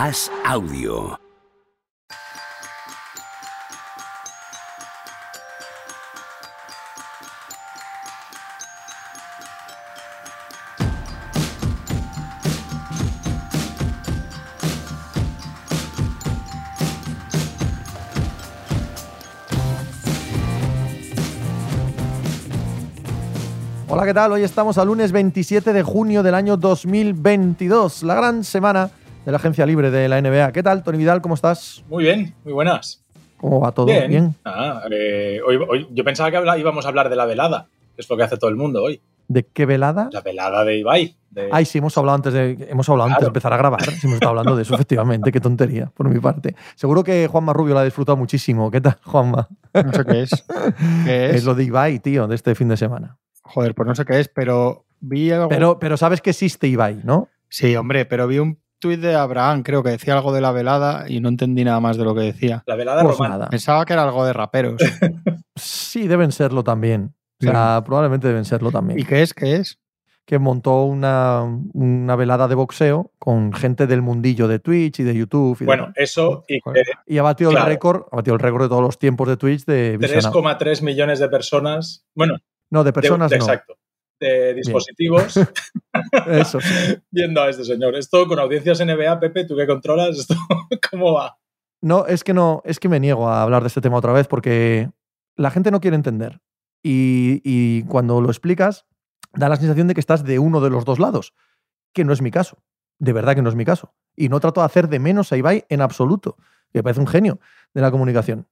Haz audio. Hola, ¿qué tal? Hoy estamos al lunes 27 de junio del año 2022, la gran semana de la agencia libre de la NBA. ¿Qué tal, Tony Vidal? ¿Cómo estás? Muy bien, muy buenas. ¿Cómo va todo? Bien. Ah, eh, hoy, hoy- yo pensaba que íbamos a hablar de la velada, que es lo que hace todo el mundo hoy. ¿De qué velada? La velada de Ibai. de- Ay, sí, hemos hablado antes de, hemos hablado antes de empezar a grabar. Sí, hemos estado hablando de eso, efectivamente. Qué tontería, por mi parte. Seguro que Juanma Rubio la ha disfrutado muchísimo. ¿Qué tal, Juanma? No sé qué es. ¿Qué Es es? lo de Ibai, tío, de este fin de semana. Joder, pues no sé qué es, pero vi algo. Pero, pero sabes que existe Ibai, ¿no? Sí, hombre, pero vi un tuit de Abraham, creo que decía algo de la velada y no entendí nada más de lo que decía. La velada Pues romana. nada. Pensaba que era algo de raperos. Sí, deben serlo también. O sea, probablemente deben serlo también. ¿Y qué es? ¿Qué es? que montó una, una velada de boxeo con gente del mundillo de Twitch y de YouTube. Y, Bueno, demás. eso y y ha batido claro. el récord, ha batido el récord de todos los tiempos de Twitch de visionado. 3,3 millones de personas. Bueno, No, de de- personas de- no. exacto. De dispositivos Eso sí. viendo a este señor. Esto con audiencias NBA, Pepe, tú que controlas, esto ¿cómo va? No, es que no, es que me niego a hablar de este tema otra vez porque la gente no quiere entender. Y, y cuando lo explicas, da la sensación de que estás de uno de los dos lados, que no es mi caso. De verdad que no es mi caso. Y no trato de hacer de menos a Ibai en absoluto, que me parece un genio de la comunicación.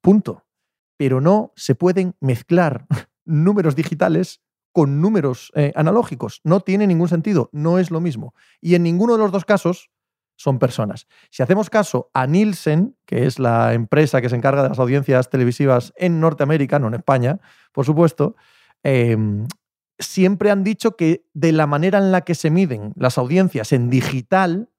Punto. Pero no se pueden mezclar números digitales con números eh, analógicos. No tiene ningún sentido, no es lo mismo. Y en ninguno de los dos casos son personas. Si hacemos caso a Nielsen, que es la empresa que se encarga de las audiencias televisivas en Norteamérica, no en España, por supuesto, eh, siempre han dicho que de la manera en la que se miden las audiencias en digital,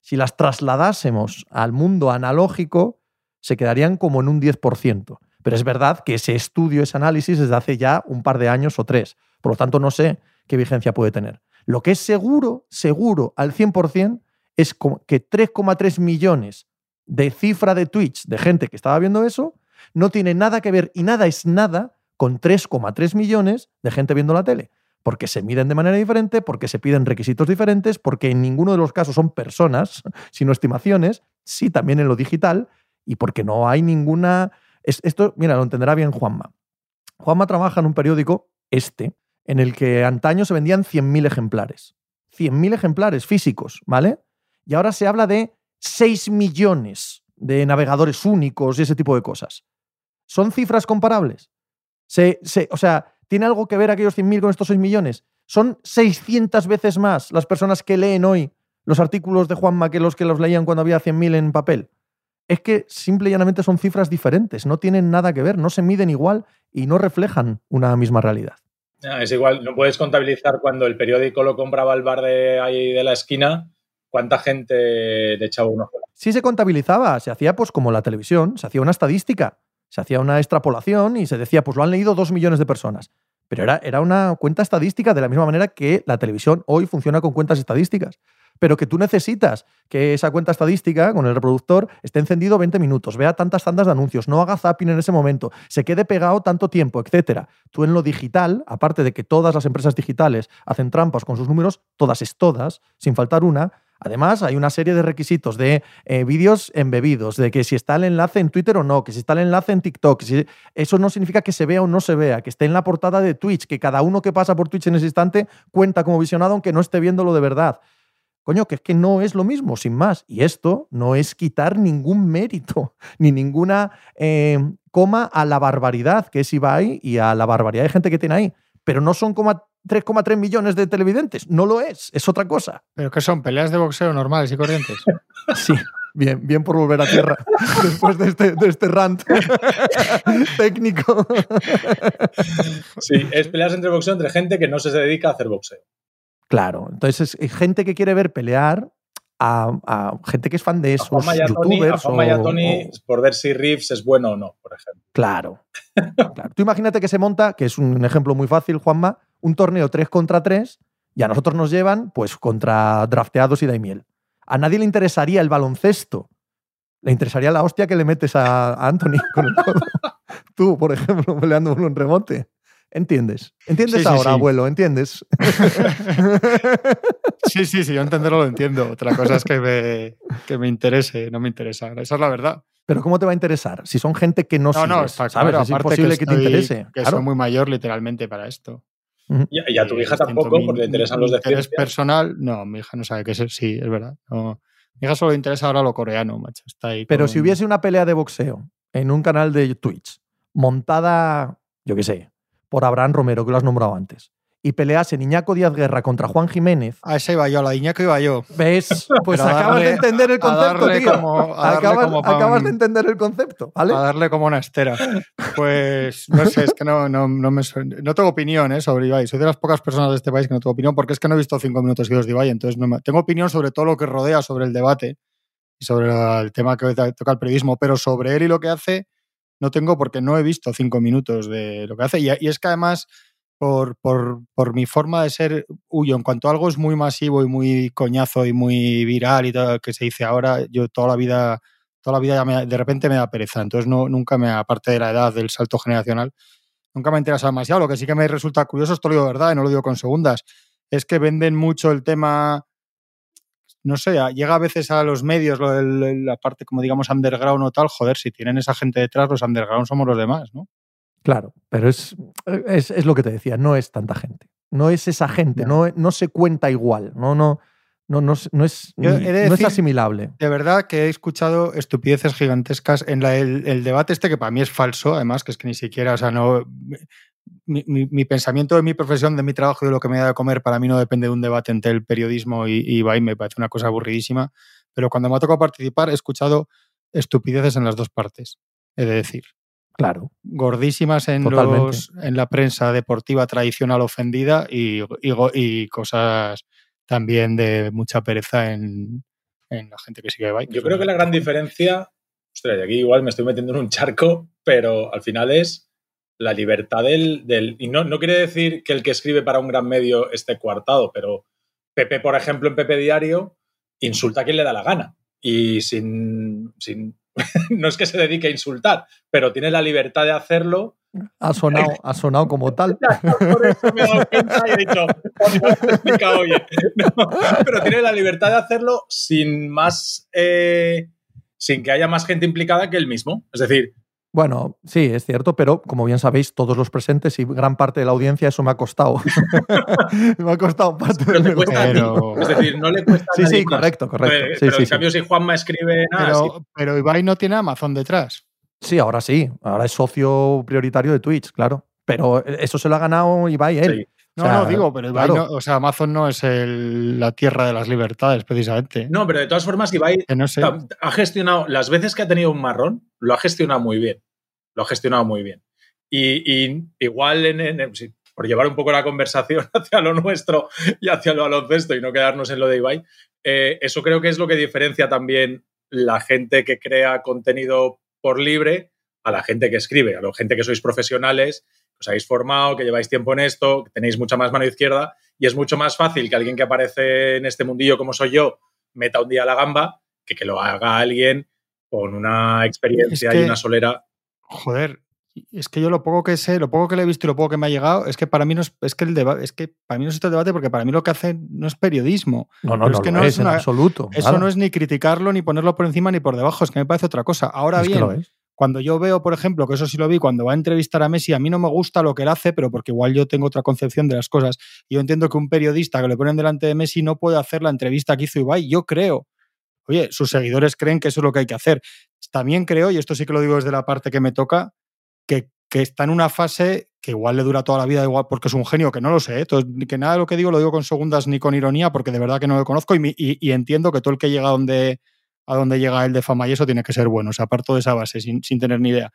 si las trasladásemos al mundo analógico, se quedarían como en un 10%. Pero es verdad que ese estudio, ese análisis, es de hace ya un par de años o tres. Por lo tanto, no sé qué vigencia puede tener. Lo que es seguro, seguro, al 100%, es que 3,3 millones de cifra de Twitch de gente que estaba viendo eso no tiene nada que ver y nada es nada con 3,3 millones de gente viendo la tele. Porque se miden de manera diferente, porque se piden requisitos diferentes, porque en ninguno de los casos son personas, sino estimaciones, sí también en lo digital, y porque no hay ninguna... es- esto, mira, lo entenderá bien Juanma. Juanma trabaja en un periódico, este, en el que antaño se vendían 100.000 ejemplares. 100.000 ejemplares físicos, ¿vale? Y ahora se habla de 6 millones de navegadores únicos y ese tipo de cosas. ¿Son cifras comparables? Se, se- o sea, ¿tiene algo que ver aquellos 100.000 con estos 6 millones? Son 600 veces más las personas que leen hoy los artículos de Juanma que los que los leían cuando había 100.000 en papel. Es que simple y llanamente son cifras diferentes, no tienen nada que ver, no se miden igual y no reflejan una misma realidad. Ah, es igual, no puedes contabilizar cuando el periódico lo compraba el bar de ahí de la esquina, cuánta gente le echaba un ojo. Sí se contabilizaba, se hacía pues como la televisión, se hacía una estadística, se hacía una extrapolación y se decía, pues lo han leído dos millones de personas. Pero era, era una cuenta estadística de la misma manera que la televisión hoy funciona con cuentas estadísticas. Pero que tú necesitas que esa cuenta estadística con el reproductor esté encendido 20 minutos, vea tantas tandas de anuncios, no haga zapping en ese momento, se quede pegado tanto tiempo, etcétera. Tú en lo digital, aparte de que todas las empresas digitales hacen trampas con sus números, todas es todas, sin faltar una, Además, hay una serie de requisitos de eh, vídeos embebidos, de que si está el enlace en Twitter o no, que si está el enlace en TikTok. si- Eso no significa que se vea o no se vea, que esté en la portada de Twitch, que cada uno que pasa por Twitch en ese instante cuenta como visionado aunque no esté viéndolo de verdad. Coño, que es que no es lo mismo, sin más. Y esto no es quitar ningún mérito, ni ninguna eh, coma a la barbaridad que es Ibai y a la barbaridad de gente que tiene ahí. Pero no son coma- 3,3 millones de televidentes. No lo es, es otra cosa. ¿Pero qué son? ¿Peleas de boxeo normales y corrientes? Sí, bien, bien por volver a tierra después de este, de este rant técnico. Sí, es peleas entre boxeo entre gente que no se dedica a hacer boxeo. Claro, entonces es hay gente que quiere ver pelear a, a gente que es fan de esos a Tony, youtubers. Juanma y a o- Tony o- por ver si Reeves es bueno o no, por ejemplo. Claro, claro. Tú imagínate que se monta, que es un ejemplo muy fácil, Juanma, un torneo 3 contra 3 y a nosotros nos llevan pues contra drafteados y Daimiel. A nadie le interesaría el baloncesto. Le interesaría la hostia que le metes a, Anthony con el codo. Tú, por ejemplo, peleando uno en remote. ¿Entiendes? ¿Entiendes Sí, ahora, sí. abuelo? ¿Entiendes? Sí, sí, sí, yo entenderlo lo entiendo. Otra cosa es que me, que me interese, no me interesa. Esa es la verdad. Pero ¿cómo te va a interesar? Si son gente que no, No, no, está ¿sabes? claro. es aparte imposible que, te estoy- interese. Que claro. soy muy mayor literalmente para esto. Y, y a tu Eh, hija tampoco, mi- porque le interesan mi los de interés ciencia. personal, no, mi hija no sabe qué es. Sí, es verdad. No. Mi hija solo le interesa ahora lo coreano, macho. Está ahí Pero con- si hubiese una pelea de boxeo en un canal de Twitch, montada, yo qué sé, por Abraham Romero, que lo has nombrado antes, y pelease Iñaco Díaz Guerra contra Juan Jiménez, A esa iba yo, a la de Iñaki iba yo. ¿ves? Pues acabas de darle- entender el concepto, tío. como- a darle acabas como acabas de entender el concepto, ¿vale? A darle como una estera. Pues no sé, es que no, no, no me no tengo opinión ¿eh? sobre Ibai. Soy de las pocas personas de este país que no tengo opinión porque es que no he visto cinco minutos seguidos de Ibai. Entonces no me- tengo opinión sobre todo lo que rodea sobre el debate y sobre el tema que to- toca el periodismo, pero sobre él y lo que hace no tengo porque no he visto cinco minutos de lo que hace. Y, y es que además, por, por, por mi forma de ser, huyo. En cuanto algo es muy masivo y muy coñazo y muy viral y todo que se dice ahora, yo toda la vida toda la vida ya me- de repente me da pereza. Entonces no, nunca me, aparte de la edad, del salto generacional, nunca me ha interesado demasiado. Lo que sí que me resulta curioso, esto lo digo de verdad y no lo digo con segundas, es que venden mucho el tema, no sé, llega a veces a los medios, lo la parte como digamos underground o tal, joder, si tienen esa gente detrás, los underground somos los demás, ¿no? Claro, pero es, es, es lo que te decía, no es tanta gente. No es esa gente, no, no se cuenta igual, no, no, no, no, es- no es, no asimilable. De verdad que he escuchado estupideces gigantescas en la- el, el debate este que para mí es falso, además, que es que ni siquiera, o sea, no. Mi, mi- mi pensamiento de mi profesión, de mi trabajo de lo que me da de comer, para mí no depende de un debate entre el periodismo y, y Ibai, me parece una cosa aburridísima. Pero cuando me ha tocado participar, he escuchado estupideces en las dos partes, he de decir. Claro. Gordísimas en, los, en la prensa deportiva tradicional ofendida y, y cosas también de mucha pereza en, en la gente que sigue a Ibai. Yo creo que la gran diferencia, ostras, y aquí igual me estoy metiendo en un charco, pero al final es la libertad del... del- y no, no quiere decir que el que escribe para un gran medio esté coartado, pero Pepe, por ejemplo, en Pepe Diario, insulta a quien le da la gana. Y sin... sin no es que se dedique a insultar, pero tiene la libertad de hacerlo. Ha sonado, ha sonado como tal. Por eso me he dado cuenta y he dicho, "Joder, me lo has explicado bien". No, pero tiene la libertad de hacerlo sin más... eh, sin que haya más gente implicada que él mismo. Es decir, Bueno, sí, es cierto, pero como bien sabéis, todos los presentes y gran parte de la audiencia, eso me ha costado. me ha costado parte pero del. Pero- Es decir, no le cuesta a Sí, nadie sí, más. correcto, correcto. Pero, Sí, pero sí, en sí. cambio, si Juanma escribe nada, Pero, sí. pero Ibai no tiene Amazon detrás. Sí, ahora sí. Ahora es socio prioritario de Twitch, claro. Pero eso se lo ha ganado Ibai él. No, O sea, no, digo, pero Ibai claro. no- o sea, Amazon no es el- la tierra de las libertades, precisamente. No, pero de todas formas, Ibai no sé. ha- ha gestionado, las veces que ha tenido un marrón, lo ha gestionado muy bien. Lo ha gestionado muy bien. Y, y igual, en, en- por llevar un poco la conversación hacia lo nuestro y hacia lo baloncesto y no quedarnos en lo de Ibai, eh, eso creo que es lo que diferencia también la gente que crea contenido por libre a la gente que escribe, a la gente que sois profesionales, os habéis formado, que lleváis tiempo en esto, que tenéis mucha más mano izquierda y es mucho más fácil que alguien que aparece en este mundillo como soy yo meta un día la gamba que que lo haga alguien con una experiencia Es que- y una solera. Joder, es que yo lo poco que sé, lo poco que le he visto y lo poco que me ha llegado, es que para mí no es, es que el debate, es que para mí no es este debate porque para mí lo que hace no es periodismo. No, no, Pero no, es que lo no es, es en absoluto. Eso nada. no es ni criticarlo, ni ponerlo por encima, ni por debajo, es que me parece otra cosa. Ahora Es que bien, lo es. Cuando yo veo, por ejemplo, que eso sí lo vi, cuando va a entrevistar a Messi, a mí no me gusta lo que él hace, pero porque igual yo tengo otra concepción de las cosas. Yo entiendo que un periodista que le ponen delante de Messi no puede hacer la entrevista que hizo Ibai. Yo creo. Oye, sus seguidores creen que eso es lo que hay que hacer. También creo, y esto sí que lo digo desde la parte que me toca, que, está en una fase que igual le dura toda la vida, igual porque es un genio, que no lo sé, ¿eh? Que nada de lo que digo lo digo con segundas ni con ironía, porque de verdad que no lo conozco y, y- entiendo que todo el que llega donde, a donde llega él de fama y eso tiene que ser bueno, o sea, de esa base sin, sin tener ni idea.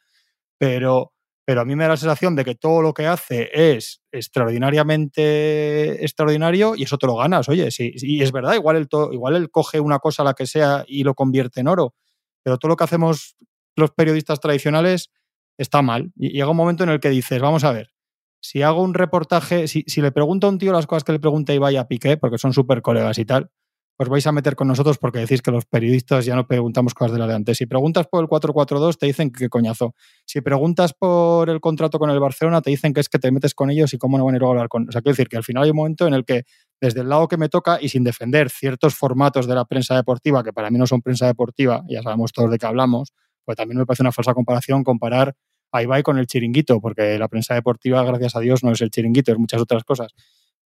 Pero, pero a mí me da la sensación de que todo lo que hace es extraordinariamente extraordinario y eso te lo ganas, oye, sí, y es verdad, igual él, to- igual él coge una cosa, la que sea, y lo convierte en oro, pero todo lo que hacemos los periodistas tradicionales está mal. Y llega un momento en el que dices, vamos a ver, si hago un reportaje, si, si le pregunto a un tío las cosas que le pregunta Ibai a Piqué, porque son súper colegas y tal, os vais a meter con nosotros porque decís que los periodistas ya no preguntamos cosas de la de antes. Si preguntas por el 442 te dicen que coñazo. Si preguntas por el contrato con el Barcelona te dicen que es que te metes con ellos y cómo no van a ir a hablar con... O sea, quiero decir que al final hay un momento en el que desde el lado que me toca y sin defender ciertos formatos de la prensa deportiva, que para mí no son prensa deportiva, ya sabemos todos de qué hablamos, pues también me parece una falsa comparación comparar a Ibai con el chiringuito, porque la prensa deportiva, gracias a Dios, no es el chiringuito, es muchas otras cosas.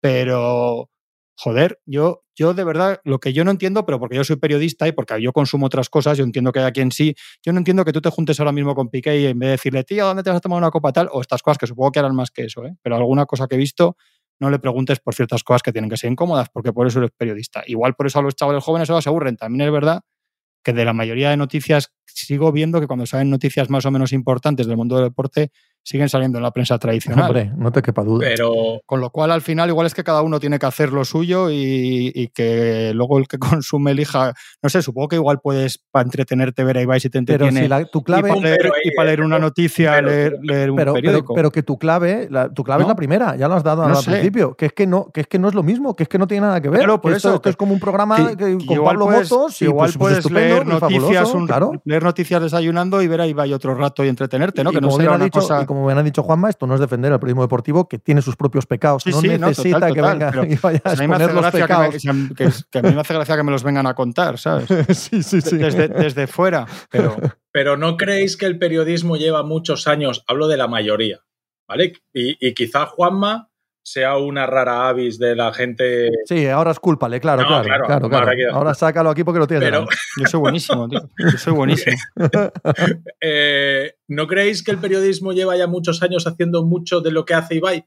Pero joder, yo, yo de verdad, lo que yo no entiendo, pero porque yo soy periodista y porque yo consumo otras cosas, yo entiendo que hay a quien sí, yo no entiendo que tú te juntes ahora mismo con Piqué y en vez de decirle, tío, ¿dónde te vas a tomar una copa tal? O estas cosas que supongo que harán más que eso, ¿eh? pero alguna cosa que he visto, no le preguntes por ciertas cosas que tienen que ser incómodas, porque por eso eres periodista. Igual por eso a los chavales jóvenes se aburren. También es verdad que de la mayoría de noticias sigo viendo que cuando salen noticias más o menos importantes del mundo del deporte, siguen saliendo en la prensa tradicional. Hombre, no te quepa duda. Pero... Con lo cual, al final, igual es que cada uno tiene que hacer lo suyo y, que luego el que consume elija. No sé, supongo que igual puedes para entretenerte ver a Ibai si te entretiene. Pero si tu clave. Y para leer, una noticia, leer, un periódico. Pero, que tu clave, tu clave es la primera, ya lo has dado al principio. Que es que, no, que es que no es lo mismo, que es que no tiene nada que ver. por eso, esto, es como un programa que, con Pablo Motos. Y igual pues, pues puedes leer, noticias, leer noticias desayunando y ver a Ibai otro rato y entretenerte, ¿no? que no sea una cosa. Como me han dicho Juanma, esto no es defender al periodismo deportivo que tiene sus propios pecados. no necesita que venga y vaya a exponer los pecados. Que, a mí me hace gracia que me los vengan a contar, ¿sabes? sí, sí, sí. Desde, desde fuera. Pero... pero no creéis que el periodismo lleva muchos años, hablo de la mayoría, ¿vale? Y, y quizá Juanma sea una rara avis de la gente. Sí, ahora es cúlpale, claro, claro, claro, claro, Ahora, sácalo aquí porque lo tienes. Pero... Yo soy buenísimo, tío. Yo soy buenísimo. Eh, ¿No creéis que el periodismo lleva ya muchos años haciendo mucho de lo que hace Ibai?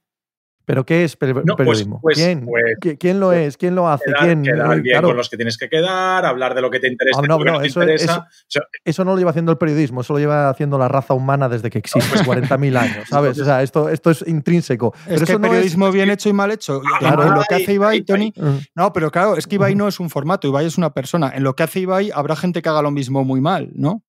¿Pero qué es pues, periodismo? Pues, ¿Quién? Pues, ¿Quién lo es? ¿Quién lo hace? Quedar, ¿Quién? quedar bien con los que tienes que quedar, hablar de lo que te interesa. Ah, no, no, eso, interesa. Eso, no lo lleva haciendo el periodismo, eso lo lleva haciendo la raza humana desde que existe, 40.000 años, ¿sabes? O sea, esto, esto es intrínseco. Es que el periodismo bien hecho y mal hecho. Claro, en lo que hace Ibai, Tony. Mm. No, pero claro, es que Ibai no es un formato, Ibai es una persona. En lo que hace Ibai habrá gente que haga lo mismo muy mal, ¿no?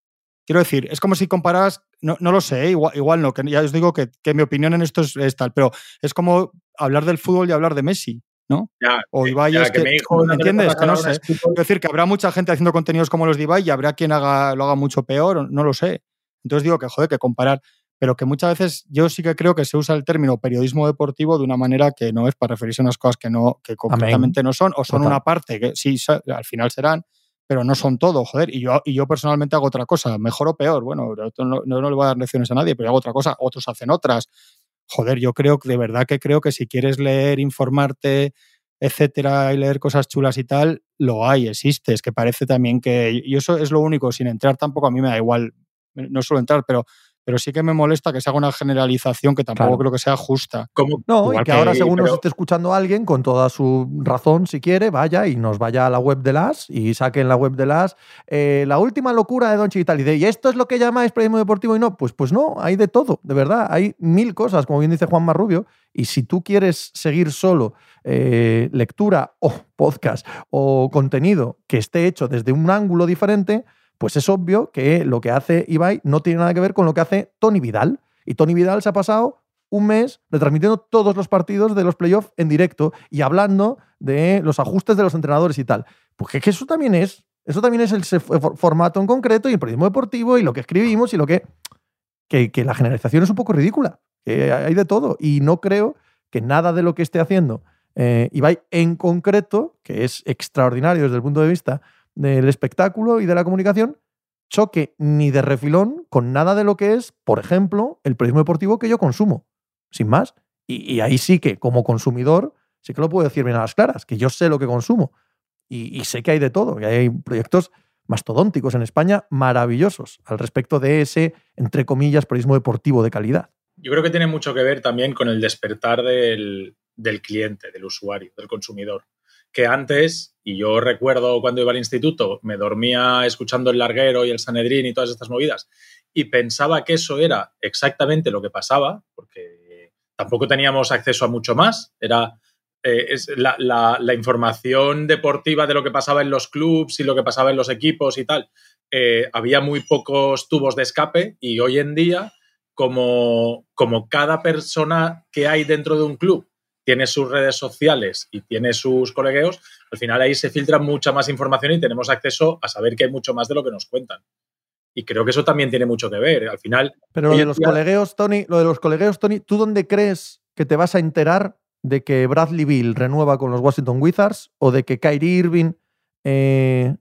Quiero decir, es como si comparas, no, no lo sé, igual, igual, no, que ya os digo que, que mi opinión en esto es, tal, pero es como hablar del fútbol y hablar de Messi. ¿no? o Ibai es que, ¿me entiendes? Que no sé. Quiero decir que habrá mucha gente haciendo contenidos como los de Ibai y habrá quien haga, lo haga mucho peor, no lo sé. Entonces digo que, joder, que comparar, pero que muchas veces yo sí que creo que se usa el término periodismo deportivo de una manera que no es para referirse a unas cosas que no, que concretamente no son, o son una parte que sí, al final serán, pero no son todo, joder. Y yo, y yo personalmente hago otra cosa, mejor o peor. Bueno, no, no, le voy a dar lecciones a nadie, pero hago otra cosa, otros hacen otras. Joder, yo creo que de verdad que creo que si quieres leer, informarte, etcétera, y leer cosas chulas y tal, lo hay, existe. Es que parece también que. Y eso es lo único, sin entrar tampoco a mí me da igual, no suelo entrar, pero pero sí que me molesta que se haga una generalización que tampoco creo que sea justa. Como, no, y que, ahora según nos esté escuchando alguien, con toda su razón, si quiere, vaya y nos vaya a la web de las y saque en la web de las eh, la última locura de Don y tal. Y de, ¿y esto es lo que llamáis periodismo deportivo? Y no, pues, pues no, hay de todo, de verdad. Hay mil cosas, como bien dice Juan Marrubio. Y si tú quieres seguir solo eh, lectura o podcast o contenido que esté hecho desde un ángulo diferente, pues es obvio que lo que hace Ibai no tiene nada que ver con lo que hace Tony Vidal. Y Tony Vidal se ha pasado un mes retransmitiendo todos los partidos de los playoffs en directo y hablando de los ajustes de los entrenadores y tal. Porque eso también es, eso también es el formato en concreto y el periodismo deportivo y lo que escribimos y lo que, que, la generalización es un poco ridícula. Que hay de todo. Y no creo que nada de lo que esté haciendo eh, Ibai en concreto, que es extraordinario desde el punto de vista del espectáculo y de la comunicación choque ni de refilón con nada de lo que es, por ejemplo, el periodismo deportivo que yo consumo, sin más. Y, ahí sí que, como consumidor, sí que lo puedo decir bien a las claras, que yo sé lo que consumo y, sé que hay de todo, que hay proyectos mastodónticos en España maravillosos al respecto de ese, entre comillas, periodismo deportivo de calidad. Yo creo que tiene mucho que ver también con el despertar del cliente, del usuario, del consumidor que antes, y yo recuerdo cuando iba al instituto, me dormía escuchando el larguero y el Sanedrín y todas estas movidas, y pensaba que eso era exactamente lo que pasaba, porque tampoco teníamos acceso a mucho más, era eh, la, información deportiva de lo que pasaba en los clubs y lo que pasaba en los equipos y tal. Eh, había muy pocos tubos de escape y hoy en día, como, como cada persona que hay dentro de un club tiene sus redes sociales y tiene sus colegueos, al final ahí se filtra mucha más información y tenemos acceso a saber que hay mucho más de lo que nos cuentan. Y creo que eso también tiene mucho que ver. Al final. Pero lo de los colegueos, Tony, lo de los colegueos, Tony, ¿tú dónde crees que te vas a enterar de que Bradley Bill renueva con los Washington Wizards o de que Kyrie Irving eh,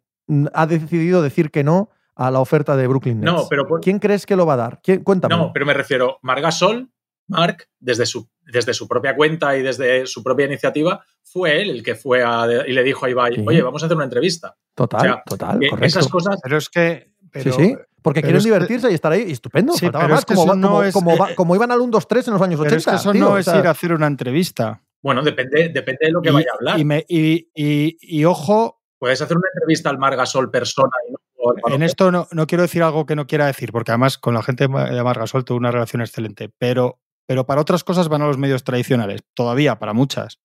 ha decidido decir que no a la oferta de Brooklyn Nets? No, pero ¿quién crees que lo va a dar? Cuéntame. No, pero me refiero, Margasol, Mark, desde su, desde su propia cuenta y desde su propia iniciativa, fue él el que fue y le dijo a Ibai, oye, vamos a hacer una entrevista. Total, total, correcto. Esas cosas. Pero es que sí, sí, porque quieren divertirse y estar ahí. Estupendo. Sí, pero más, como, no es, como, como, iban al 1-2-3 en los años 80. Es que eso no es ir a hacer una entrevista. Bueno, depende, depende de lo que vaya a hablar. Y, y, y, ojo. Puedes hacer una entrevista al Margasol persona y no en esto no, no, quiero decir algo que no quiera decir, porque además con la gente de Margasol tuve una relación excelente, pero, pero para otras cosas van a los medios tradicionales, todavía para muchas.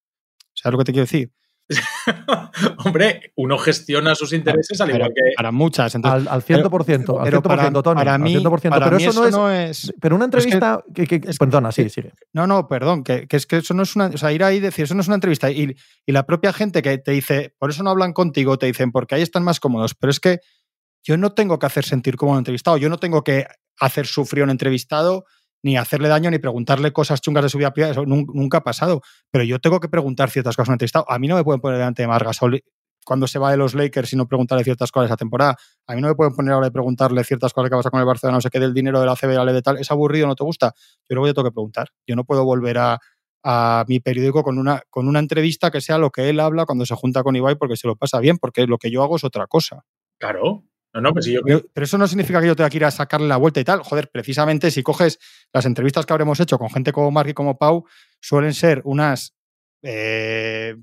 ¿Sabes lo que te quiero decir? Hombre, uno gestiona sus intereses al igual que. Para muchas. al, al 100%, pero, al 100%, para, Tony, para mí, al 100%, pero eso, no, es, Pero una entrevista. que, que, perdona, sí, sigue. No, no, perdón, que, es que eso no es una. O sea, ir ahí y decir, eso no es una entrevista. Y, y la propia gente que te dice, por eso no hablan contigo, te dicen, porque ahí están más cómodos. Pero es que yo no tengo que hacer sentir como un entrevistado, yo no tengo que hacer sufrir a un entrevistado ni hacerle daño, ni preguntarle cosas chungas de su vida privada, eso nunca ha pasado. Pero yo tengo que preguntar ciertas cosas a un entrevistado. A mí no me pueden poner delante de Margasol cuando se va de los Lakers y no preguntarle ciertas cosas esa temporada. A mí no me pueden poner ahora de preguntarle ciertas cosas que pasa con el Barcelona, no sé qué, del dinero de la CB, de tal. ¿Es aburrido, no te gusta? Yo luego yo tengo que preguntar. Yo no puedo volver a, a mi periódico con una, con una entrevista que sea lo que él habla cuando se junta con Ibai porque se lo pasa bien, porque lo que yo hago es otra cosa. Claro, no, pues pero, eso no significa que yo tenga que ir a sacarle la vuelta y tal. Joder, precisamente si coges las entrevistas que habremos hecho con gente como Mark y como Pau, suelen ser unas, eh,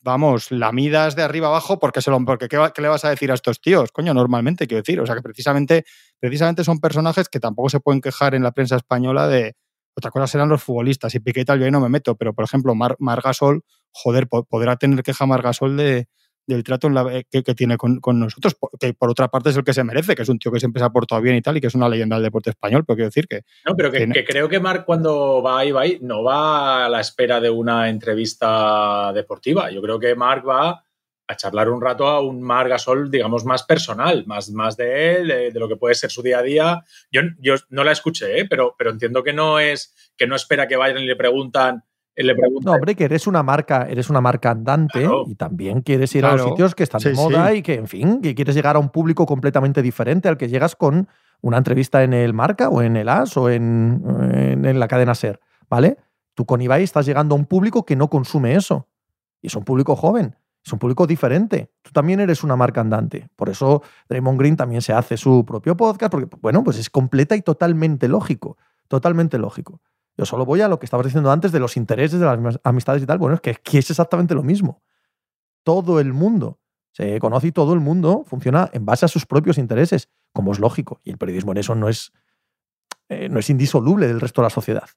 vamos, lamidas de arriba abajo, porque, se lo, porque ¿qué, le vas a decir a estos tíos? Coño, normalmente, quiero decir. O sea, que precisamente, precisamente son personajes que tampoco se pueden quejar en la prensa española de... Otra cosa serán los futbolistas. Y Piqué y tal, yo ahí no me meto, pero por ejemplo, Mar, Margasol, joder, podrá tener queja Margasol de del trato que, tiene con, nosotros, que por otra parte es el que se merece, que es un tío que siempre se ha portado bien y tal, y que es una leyenda del deporte español, pero quiero decir que... No, pero que, creo que Marc cuando va ahí, va ahí, no va a la espera de una entrevista deportiva. Yo creo que Marc va a charlar un rato a un Marc Gasol, digamos, más personal, más, más de él, de, lo que puede ser su día a día. Yo, yo no la escuché, ¿eh? pero, pero entiendo que no es, que no espera que vayan y le preguntan le no, hombre, que eres una marca, eres una marca andante y también quieres ir a los sitios que están de moda y que, en fin, que quieres llegar a un público completamente diferente al que llegas con una entrevista en el Marca o en el As o en, en, la cadena Ser, ¿vale? Tú con Ibai estás llegando a un público que no consume eso. Y es un público joven, es un público diferente. Tú también eres una marca andante. Por eso Draymond Green también se hace su propio podcast, porque, bueno, pues es completa y totalmente lógico. Totalmente lógico. Yo solo voy a lo que estabas diciendo antes de los intereses, de las amistades y tal. Bueno, es que, es exactamente lo mismo. Todo el mundo se conoce y todo el mundo funciona en base a sus propios intereses, como es lógico. Y el periodismo en eso no es, eh, no es indisoluble del resto de la sociedad.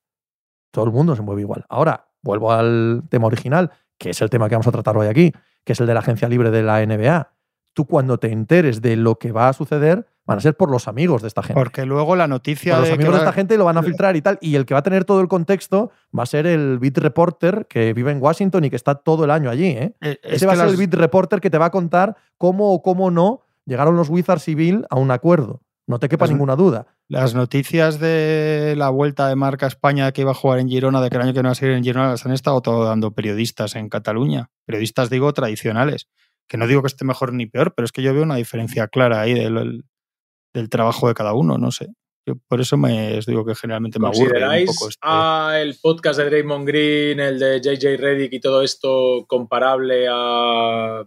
Todo el mundo se mueve igual. Ahora, vuelvo al tema original, que es el tema que vamos a tratar hoy aquí, que es el de la agencia libre de la NBA. Tú cuando te enteres de lo que va a suceder, van a ser por los amigos de esta gente. Porque luego la noticia. Por los amigos de esta gente lo van a filtrar y tal. Y el que va a tener todo el contexto va a ser el beat reporter que vive en Washington y que está todo el año allí. ¿eh? eh Ese va a ser el beat reporter que te va a contar cómo o cómo no llegaron los Wizards y Bill a un acuerdo. No te quepa ninguna duda. Las noticias de la vuelta de marca a España que iba a jugar en Girona, de que el año que no va a seguir en Girona, las han estado todo dando periodistas en Cataluña. Periodistas, digo, tradicionales. Que no digo que esté mejor ni peor, pero es que yo veo una diferencia clara ahí del, del trabajo de cada uno, no sé. Yo por eso me digo que generalmente me aburre un poco este a el podcast de Draymond Green, el de JJ Reddick y todo esto comparable a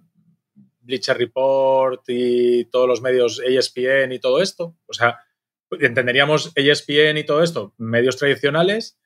Bleacher Report y todos los medios ESPN y todo esto? O sea, entenderíamos ESPN y todo esto, medios tradicionales.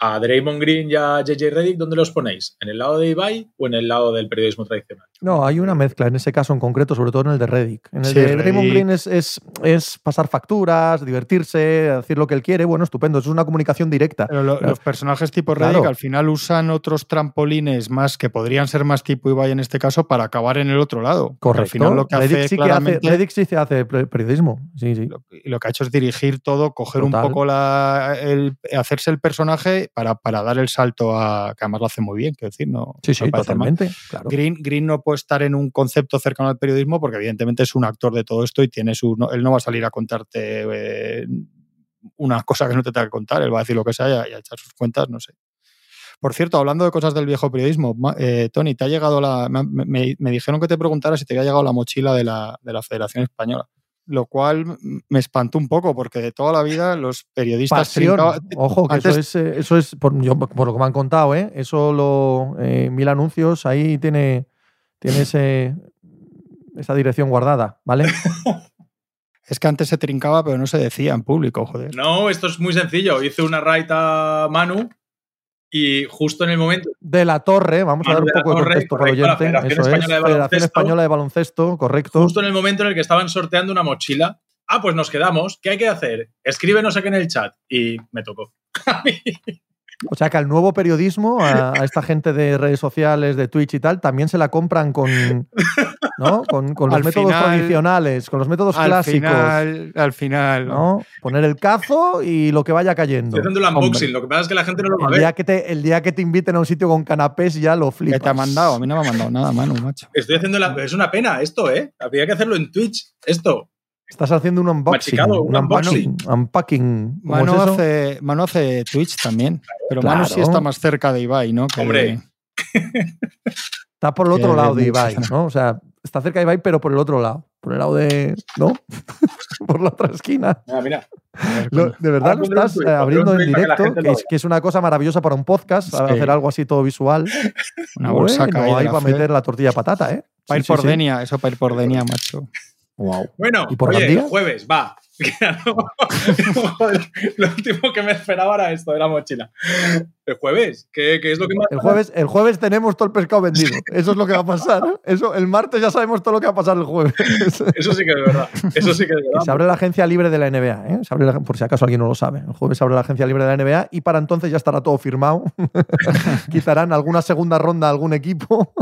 A Draymond Green y a JJ Reddick, ¿dónde los ponéis? ¿En el lado de Ibai o en el lado del periodismo tradicional? No, hay una mezcla en ese caso en concreto, sobre todo en el de Reddick. En el Sí, de Draymond. Green es, es, es pasar facturas, divertirse, decir lo que él quiere. Bueno, estupendo. Es una comunicación directa. Pero lo- Claro. los personajes tipo Claro. Reddick al final usan otros trampolines más que podrían ser más tipo Ibai en este caso para acabar en el otro lado. Correcto. Al final lo que Reddick, hace sí que hace, Reddick sí que hace periodismo. Sí, sí. lo, y lo que ha hecho es dirigir todo, coger Total. un poco la, el, hacerse el personaje para, para dar el salto a que además lo hace muy bien, quiero decir, no, Sí, sí, totalmente. Claro. Green, Green no puede estar en un concepto cercano al periodismo porque evidentemente es un actor de todo esto y tiene su, no- él no va a salir a contarte eh, una cosa que no te tenga que contar, él va a decir lo que sea y a, y a echar sus cuentas, no sé. Por cierto, hablando de cosas del viejo periodismo, eh, Tony, te ha llegado la. Me, me- me dijeron que te preguntara si te había llegado la mochila de la, de la Federación Española. Lo cual me espantó un poco, porque de toda la vida los periodistas. Pasión. trincaban- Ojo, que antes- eso es, eh, eso es por, yo- por lo que me han contado, ¿eh? Eso lo. eh, mil anuncios, ahí tiene, tiene ese, esa dirección guardada, ¿vale? Es que antes se trincaba, pero no se decía en público, joder. No, esto es muy sencillo. Hice una raid a Manu y justo en el momento. De la Torre, vamos a Manu dar un la poco de Torre, contexto para correcto, la oyente. Federación Eso es, Española de Federación Baloncesto. Española de Baloncesto, correcto. Justo en el momento en el que estaban sorteando una mochila. Ah, pues nos quedamos. ¿Qué hay que hacer? Escribe no sé qué en el chat. Y me tocó. O sea que al nuevo periodismo, a, a esta gente de redes sociales, de Twitch y tal, también se la compran con, ¿no? con, con los Al métodos final- tradicionales, con los métodos al clásicos. final, al final. ¿no? Poner el cazo y lo que vaya cayendo. Estoy haciendo el unboxing. Lo que pasa es que la gente no lo va a El ver. día, que te, el día que te inviten a un sitio con canapés ya lo ¿Qué flipas. te ha mandado? A mí no me ha mandado nada, Manu, macho. Estoy haciendo la. Es una pena esto, ¿eh? Habría que hacerlo en Twitch. Esto. Estás haciendo un unboxing. Un unboxing. Unpacking. ¿Cómo Manu es hace, Manu hace Twitch también. Pero Manu sí Claro. está más cerca de Ibai, ¿no? Que Hombre. de- Está por el otro lado de Ibai. ¿no? O sea, está cerca de Ibai, pero por el otro lado. Por el lado de. ¿No? por la otra esquina. Mira, mira. Lo- de verdad Ahora lo estás tuit, eh, un abriendo en que la directo, que es, que es una cosa maravillosa para un podcast, Sí. hacer algo así todo visual. Una bolsa Bueno, ahí para meter la tortilla de patata, ¿eh? Para Sí, ir sí, por sí. Denia, eso para ir por Denia, macho. Wow. Bueno, ¿Y por oye, Gandía? jueves, va. Lo último que me esperaba era esto, de la mochila. ¿El jueves? ¿Qué, qué es lo que más El jueves, el jueves tenemos todo el pescado vendido. Eso es lo que va a pasar. Eso, el martes ya sabemos todo lo que va a pasar el jueves. Eso sí que es verdad. Eso sí que es verdad. se abre la agencia libre de la NBA, ¿eh? Se abre la- por si acaso alguien no lo sabe. El jueves se abre la agencia libre de la NBA y para entonces ya estará todo firmado. Quitarán alguna segunda ronda a algún equipo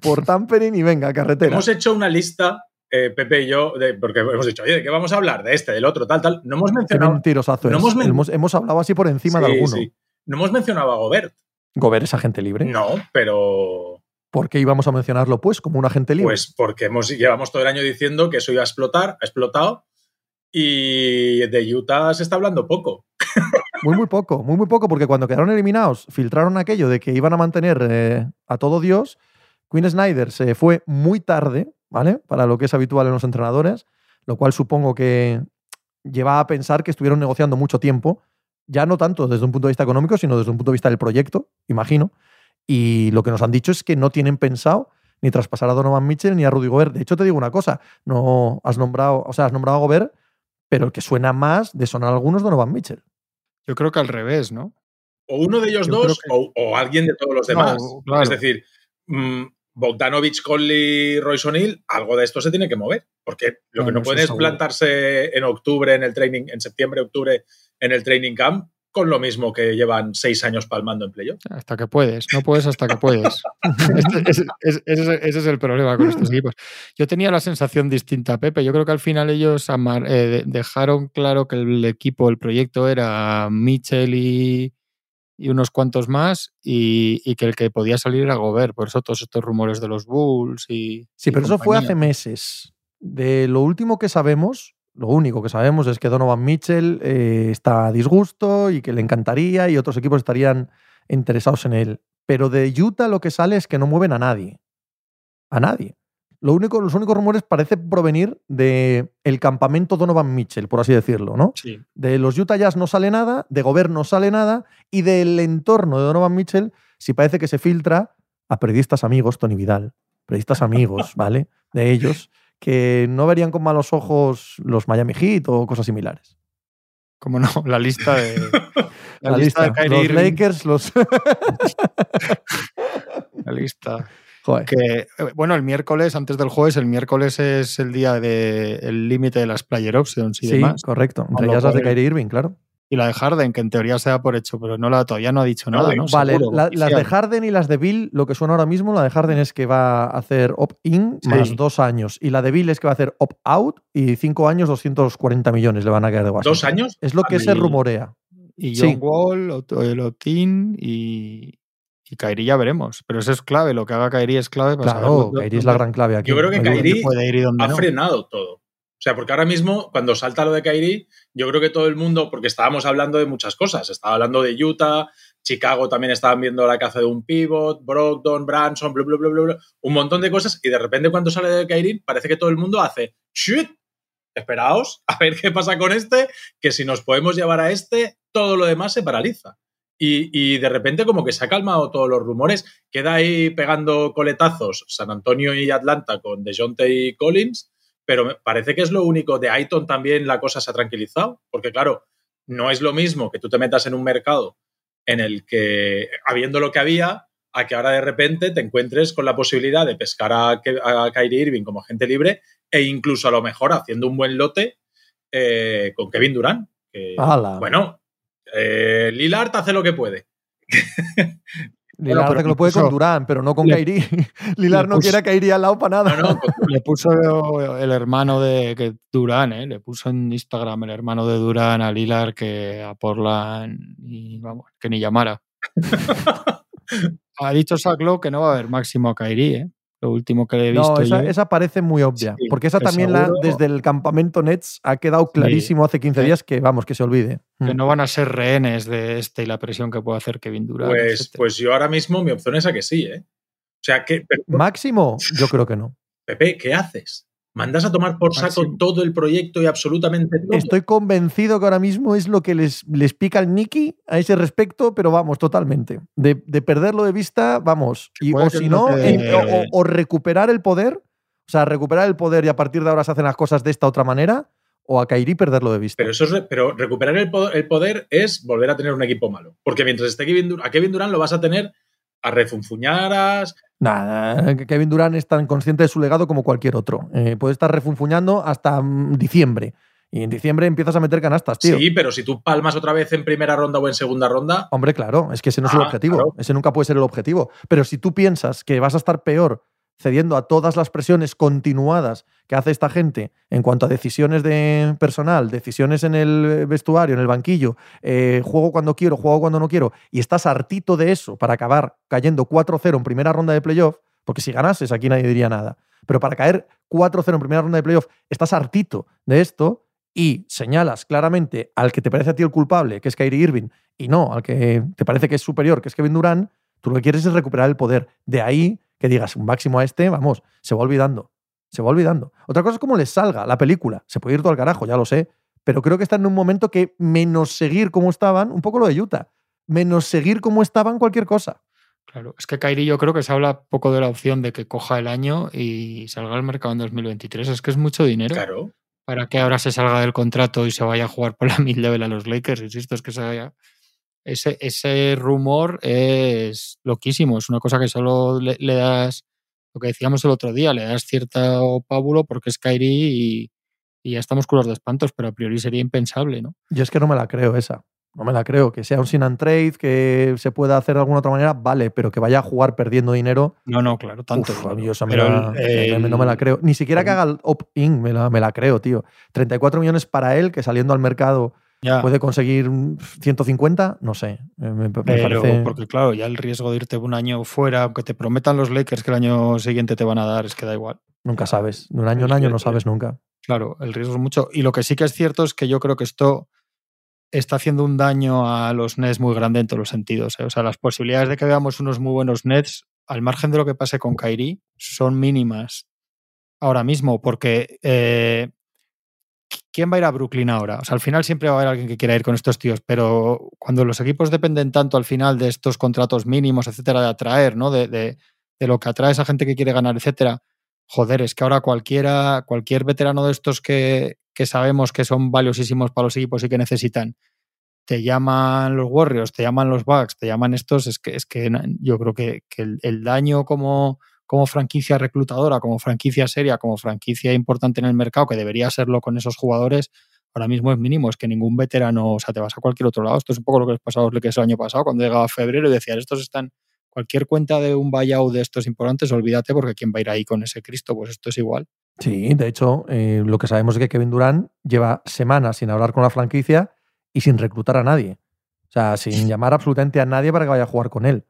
por tampering y venga, carretera. Hemos hecho una lista, eh, Pepe y yo, de- porque hemos dicho, oye, ¿de qué vamos a hablar? De este, del otro, tal, tal. No hemos mencionado. mentirosazo No es. hemos men- hemos, hemos hablado así por encima de alguno. sí. No hemos mencionado a Gobert. Gobert es agente libre. No, pero. ¿Por qué íbamos a mencionarlo, pues, como un agente libre? Pues porque hemos, llevamos todo el año diciendo que eso iba a explotar, ha explotado. Y de Utah se está hablando poco. Muy, muy poco, muy, muy poco, porque cuando quedaron eliminados, filtraron aquello de que iban a mantener eh, a todo Dios. Quinn Snyder se fue muy tarde, ¿vale? Para lo que es habitual en los entrenadores, lo cual supongo que lleva a pensar que estuvieron negociando mucho tiempo, ya no tanto desde un punto de vista económico, sino desde un punto de vista del proyecto, imagino. Y lo que nos han dicho es que no tienen pensado ni traspasar a Donovan Mitchell ni a Rudy Gobert. De hecho, te digo una cosa, no has nombrado, o sea, has nombrado a Gobert, pero el que suena más de sonar algunos Donovan Mitchell. Yo creo que al revés, ¿no? O uno de ellos Yo dos o, o alguien de todos los No, demás. claro. Es decir, mm, Bogdanovich, Conley, Royce O'Neill, algo de esto se tiene que mover. Porque lo No, que no, pueden es seguro. plantarse en octubre, en el training, en septiembre, octubre, en el training camp, con lo mismo que llevan seis años palmando en playoff. Hasta que puedes, no puedes hasta que puedes. Ese, es el problema con estos equipos. Yo tenía la sensación distinta, Pepe. Yo creo que al final ellos amar- eh, de- dejaron claro que el equipo, el proyecto era Mitchell y, y unos cuantos más y, y que el que podía salir era Gobert. Por eso todos estos rumores de los Bulls y. Sí, y pero eso fue hace meses. De lo último que sabemos, lo único que sabemos es que Donovan Mitchell eh, está a disgusto y que le encantaría y otros equipos estarían interesados en él. Pero de Utah lo que sale es que no mueven a nadie. A nadie. Lo único, los únicos rumores parecen provenir de el campamento Donovan Mitchell, por así decirlo, ¿no? Sí. De los Utah Jazz no sale nada, de Gobert no sale nada, y del entorno de Donovan Mitchell sí parece que se filtra a periodistas amigos, Tony Vidal, periodistas amigos, ¿vale? De ellos, que no verían con malos ojos los Miami Heat o cosas similares. Como no, la lista de. La, La, lista, lista, de Kyrie los Lakers, los... La lista. Joder. Que, eh, bueno, el miércoles, antes del jueves, el miércoles es el día del límite de las player options y Sí, demás. correcto. Entre ellas las de Kyrie Irving, claro. Y la de Harden, que en teoría se da por hecho, pero no la, todavía no ha dicho nada, ¿no? Vale, Seguro, la- las de. Harden y las de Bill, lo que suena ahora mismo, la de Harden es que va a hacer opt-in Sí. más dos años. Y la de Bill es que va a hacer opt-out y cinco años, 240 millones le van a caer de Washington. ¿Dos años? Es lo que se rumorea. Y Sí. John Wall, Ot- el Otin y, y Kairi ya veremos. Pero eso es clave, lo que haga Kairi es clave para saber Claro, dónde- Kyrie es la gran clave aquí. Yo creo que dónde ha no. frenado todo. O sea, porque ahora mismo, cuando salta lo de Kyrie, yo creo que todo el mundo, porque estábamos hablando de muchas cosas, estaba hablando de Utah, Chicago también estaban viendo la caza de un pivot, Brogdon, Branson, bla, bla, bla, bla, bla, un montón de cosas, y de repente cuando sale de Kyrie, parece que todo el mundo hace, ¡shit! Esperaos, a ver qué pasa con este, que si nos podemos llevar a este, todo lo demás se paraliza. Y, y de repente como que se ha calmado todos los rumores, queda ahí pegando coletazos San Antonio y Atlanta con DeJounte y Collins, pero me parece que es lo único. De Aiton también la cosa se ha tranquilizado, porque claro, no es lo mismo que tú te metas en un mercado en el que, habiendo lo que había, a que ahora de repente te encuentres con la posibilidad de pescar a, a Kyrie Irving como agente libre e incluso a lo mejor haciendo un buen lote eh, con Kevin Durant. bueno, eh, Lillard hace lo que puede. Lillard que lo puede con Durán, pero no con le- Kyrie. Lillard no quiere a Kyrie al lado para nada. No, no, con- Le puso el hermano de que Durán, ¿eh? Le puso en Instagram el hermano de Durán a Lilar que a Portland y vamos, que ni llamara. ha dicho Zach Lowe que no va a haber máximo a Kairi, ¿eh? Lo último que le he visto No, esa, yo. esa parece muy obvia. Sí, porque esa también la, desde el campamento Nets ha quedado clarísimo hace 15 Sí. días que, vamos, que se olvide. que Mm. no van a ser rehenes de este y la presión que puede hacer Kevin Durant. pues, etcétera. pues yo ahora mismo mi opción es a que sí, ¿eh? O sea, que, pero, Máximo, yo creo que no. Pepe, ¿qué haces? ¿Mandas a tomar por saco Máximo. todo el proyecto y absolutamente todo? Estoy convencido que ahora mismo es lo que les, les pica al Nicky a ese respecto, pero vamos, totalmente. De, de perderlo de vista, vamos. Y, o si no no, te- en- o, recuperar el poder, o sea, recuperar el poder y a partir de ahora se hacen las cosas de esta otra manera, o a Kairi perderlo de vista. Pero, eso es pero recuperar el poder, el poder es volver a tener un equipo malo. Porque mientras esté Kevin Durant, a Kevin Durant lo vas a tener a refunfuñaras. Nada, Kevin Durant es tan consciente de su legado como cualquier otro. Eh, puede estar refunfuñando hasta mm, diciembre. Y en diciembre empiezas a meter canastas, tío. Sí, pero si tú palmas otra vez en primera ronda o en segunda ronda, Hombre, claro, es que ese no es el Ah, objetivo. claro. Ese nunca puede ser el objetivo. Pero si tú piensas que vas a estar peor cediendo a todas las presiones continuadas que hace esta gente en cuanto a decisiones de personal, decisiones en el vestuario, en el banquillo, eh, juego cuando quiero, juego cuando no quiero, y estás hartito de eso para acabar cayendo 4-0 en primera ronda de playoff, porque si ganases aquí nadie diría nada, pero para caer 4-0 en primera ronda de playoff, estás hartito de esto y señalas claramente al que te parece a ti el culpable, que es Kyrie Irving, y no al que te parece que es superior, que es Kevin Durant, tú lo que quieres es recuperar el poder. De ahí que digas un máximo a este, vamos, se va olvidando. Se va olvidando. Otra cosa es cómo les salga la película. Se puede ir todo al carajo, ya lo sé. Pero creo que están en un momento que, menos seguir como estaban, un poco lo de Utah, menos seguir como estaban cualquier cosa. Claro, es que Kairi yo creo que se habla poco de la opción de que coja el año y salga al mercado en 2023. Es que es mucho dinero. claro. Para que ahora se salga del contrato y se vaya a jugar por la mid-level a los Lakers. Insisto, es que se vaya- ese, ese rumor es loquísimo. Es una cosa que solo le, le das, lo que decíamos el otro día, le das cierto pábulo porque es Kairi y, y ya estamos culos de espantos, pero a priori sería impensable, ¿no? Yo es que no me la creo esa. No me la creo. Que sea un sin and trade, que se pueda hacer de alguna otra manera, vale, pero que vaya a jugar perdiendo dinero, No, no, claro, tanto. Uf, esa me la- el- no me la creo. Ni siquiera que haga el opt-in, me la, me la creo, tío. 34 millones para él, que saliendo al mercado Ya. puede conseguir mm, 150, no sé. Me, me- Pero, parece... porque claro, ya el riesgo de irte un año fuera, aunque te prometan los Lakers que el año siguiente te van a dar, es que da igual. Nunca sabes. De un año en año no sabes nunca. Claro, el riesgo es mucho. Y lo que sí que es cierto es que yo creo que esto está haciendo un daño a los Nets muy grande en todos los sentidos. ¿eh? O sea, las posibilidades de que veamos unos muy buenos Nets, al margen de lo que pase con Kyrie, son mínimas ahora mismo, porque eh, ¿quién va a ir a Brooklyn ahora? O sea, al final siempre va a haber alguien que quiera ir con estos tíos, pero cuando los equipos dependen tanto al final de estos contratos mínimos, etcétera, de atraer, ¿no? De, de- lo que atrae esa gente que quiere ganar, etcétera. Joder, es que ahora cualquiera, cualquier veterano de estos que, que sabemos que son valiosísimos para los equipos y que necesitan, te llaman los Warriors, te llaman los Bucks, te llaman estos, es que, es que yo creo que, que el daño como, como franquicia reclutadora, como franquicia seria, como franquicia importante en el mercado, que debería serlo con esos jugadores, ahora mismo es mínimo, es que ningún veterano, o sea, te vas a cualquier otro lado. Esto es un poco lo que les pasaba a los Lakers el año pasado, cuando llegaba febrero y decías, estos están, cualquier cuenta de un buyout de estos importantes, olvídate, porque ¿quién va a ir ahí con ese Cristo? Pues esto es igual. Sí, de hecho, eh, lo que sabemos es que Kevin Durant lleva semanas sin hablar con la franquicia y sin reclutar a nadie. O sea, sin llamar absolutamente a nadie para que vaya a jugar con él.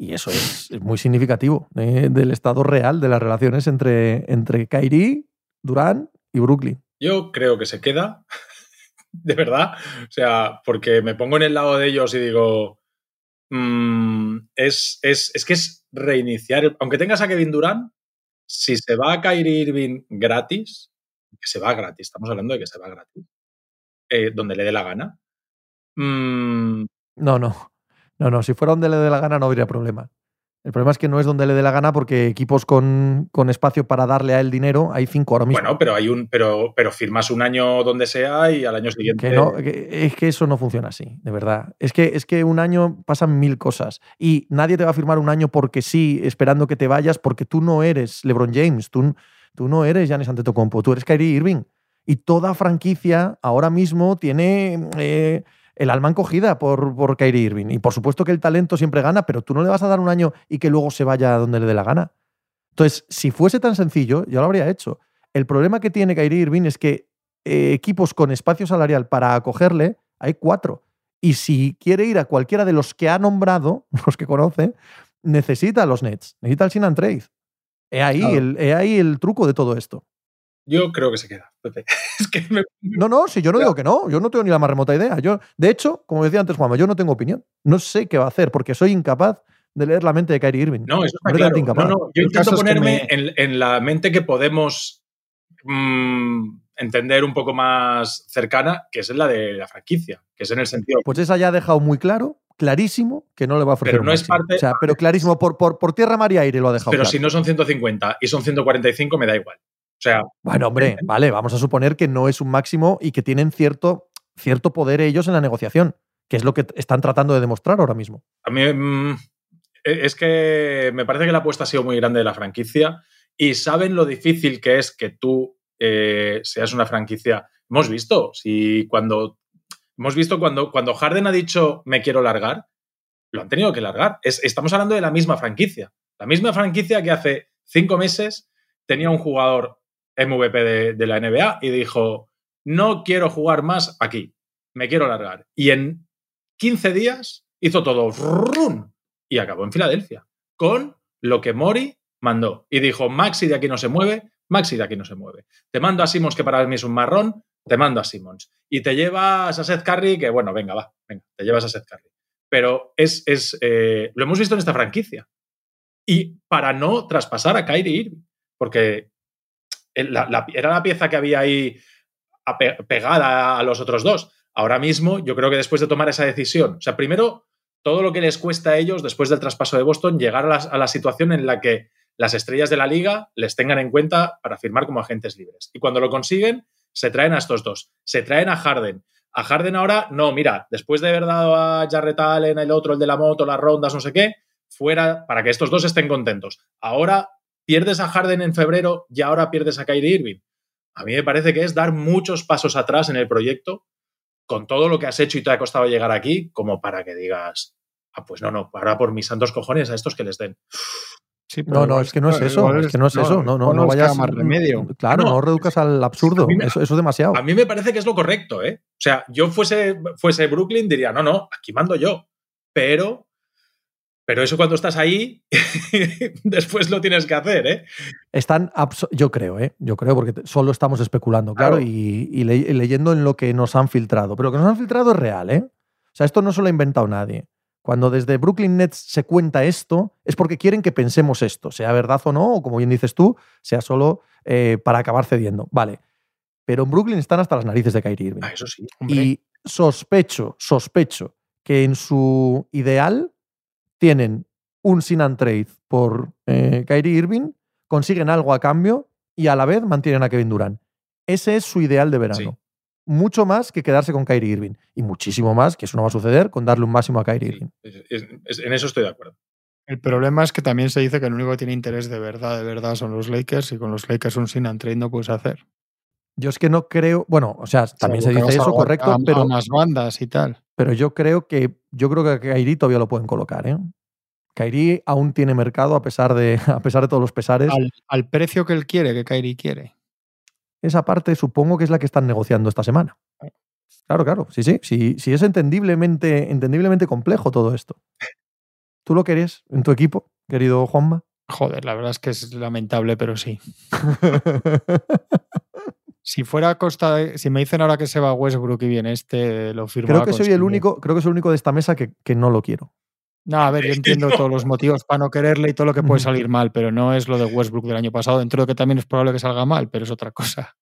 Y eso es, muy significativo eh, del estado real de las relaciones entre, entre Kyrie, Durant y Brooklyn. Yo creo que se queda, de verdad. O sea, porque me pongo en el lado de ellos y digo, mm, es, es, es, que es reiniciar, aunque tengas a Kevin Durant, si se va a Kyrie Irving gratis, que se va gratis, estamos hablando de que se va gratis, eh, donde le dé la gana. Mm. No, no. No, no. Si fuera donde le dé la gana no habría problema. El problema es que no es donde le dé la gana porque equipos con, espacio para darle a él dinero hay cinco ahora mismo. Bueno, pero hay un, pero, pero firmas un año donde sea y al año siguiente. no, es que eso no funciona así, de verdad. Es que, es que un año pasan mil cosas y nadie te va a firmar un año porque sí, esperando que te vayas, porque tú no eres LeBron James, tú, tú no eres Giannis Antetokounmpo, tú eres Kyrie Irving. Y toda franquicia ahora mismo tiene eh, el alma encogida por, por Kyrie Irving. Y por supuesto que el talento siempre gana, pero tú no le vas a dar un año y que luego se vaya a donde le dé la gana. Entonces, si fuese tan sencillo, yo lo habría hecho. El problema que tiene Kyrie Irving es que eh, equipos con espacio salarial para acogerle hay cuatro. Y si quiere ir a cualquiera de los que ha nombrado, los que conoce, necesita los Nets, necesita el Sin and Trade. He ahí, el, he ahí el truco de todo esto. Yo creo que se queda, No, no, si yo no digo que no, yo no tengo ni la más remota idea. Yo, de hecho, como decía antes Juanma, yo no tengo opinión. No sé qué va a hacer porque soy incapaz de leer la mente de Kyrie Irving. No, eso está claro. No, no, yo intento ponerme en, la mente que podemos mm, entender un poco más cercana, que es la de la franquicia, que es en el sentido... Pues esa ya ha dejado muy claro clarísimo que no le va a ofrecer. Pero no es parte. O sea, pero clarísimo, por, por, por, tierra, mar y aire lo ha dejado. Pero si no son 150 y son 145, me da igual. O sea, bueno, hombre, vale, vamos a suponer que no es un máximo y que tienen cierto, cierto poder ellos en la negociación, que es lo que están tratando de demostrar ahora mismo. A mí mm, e, es que me parece que la apuesta ha sido muy grande de la franquicia y saben lo difícil que es que tú eh, seas una franquicia. Hemos visto, si cuando hemos visto cuando, cuando Harden ha dicho me quiero largar, lo han tenido que largar. estamos hablando de la misma franquicia. La misma franquicia que hace cinco meses tenía un jugador MVP de, la NBA y dijo, no quiero jugar más aquí, me quiero largar. Y en 15 días hizo todo y acabó en Filadelfia con lo que Mori mandó. Y dijo, Maxi de aquí no se mueve, Maxi de aquí no se mueve. Te mando a Simmons, que para mí es un marrón, te mando a Simmons. Y te llevas a Seth Curry, que bueno, venga, va, venga, te llevas a Seth Curry. Pero es, es eh, lo hemos visto en esta franquicia. Y para no traspasar a Kyrie Irving, porque era la pieza que había ahí pegada a los otros dos. Ahora mismo, yo creo que después de tomar esa decisión, o sea, primero, todo lo que les cuesta a ellos, después del traspaso de Boston, llegar a la, situación en la que las estrellas de la liga les tengan en cuenta para firmar como agentes libres. Y cuando lo consiguen, se traen a estos dos. Se traen a Harden. A Harden ahora, no, mira, después de haber dado a Jarrett Allen, el otro, el de la moto, las rondas, no sé qué, fuera para que estos dos estén contentos. Ahora pierdes a Harden en febrero y ahora pierdes a Kyrie Irving. A mí me parece que es dar muchos pasos atrás en el proyecto con todo lo que has hecho y te ha costado llegar aquí, como para que digas, ah, pues no, no, para por mis santos cojones a estos que les den. no, no, es que no es eso, es, que no es eso, no, no, no vayas más remedio. Claro, no, reduzcas al absurdo, eso, es demasiado. A mí me parece que es lo correcto, ¿eh? O sea, yo fuese, fuese Brooklyn, diría, no, no, aquí mando yo, pero pero eso cuando estás ahí, después lo tienes que hacer, ¿eh? Están, yo creo, ¿eh? Yo creo, porque solo estamos especulando, claro, y, leyendo en lo que nos han filtrado. Pero lo que nos han filtrado es real, ¿eh? O sea, esto no se lo ha inventado nadie. Cuando desde Brooklyn Nets se cuenta esto, es porque quieren que pensemos esto, sea verdad o no, o como bien dices tú, sea solo eh, para acabar cediendo. Vale. Pero en Brooklyn están hasta las narices de Kyrie Irving. Ah, eso sí. Y sospecho, sospecho que en su ideal tienen un sin and trade por eh, Kyrie Irving, consiguen algo a cambio y a la vez mantienen a Kevin Durant. Ese es su ideal de verano. Mucho más que quedarse con Kyrie Irving. Y muchísimo más, que eso no va a suceder, con darle un máximo a Kyrie Irving. en eso estoy de acuerdo. El problema es que también se dice que el único que tiene interés de verdad, de verdad, son los Lakers y con los Lakers un sin and trade no puedes hacer. Yo es que no creo, bueno, o sea, también se dice eso, correcto, pero más bandas y tal. Pero yo creo que yo creo que a Kairi todavía lo pueden colocar, ¿eh? Kairi aún tiene mercado a pesar de a pesar de todos los pesares. Al, precio que él quiere, que Kairi quiere. Esa parte supongo que es la que están negociando esta semana. Claro, claro, sí, sí, sí, sí es entendiblemente, entendiblemente complejo todo esto. ¿Tú lo querías en tu equipo, querido Juanma? Joder, la verdad es que es lamentable, pero sí. si fuera Costa, si me dicen ahora que se va Westbrook y viene este, lo firmo. Creo que soy el único, creo que soy el único de esta mesa que, que no lo quiero. No, a ver, yo entiendo todos los motivos para no quererle y todo lo que puede salir mal, pero no es lo de Westbrook del año pasado. Dentro de que también es probable que salga mal, pero es otra cosa.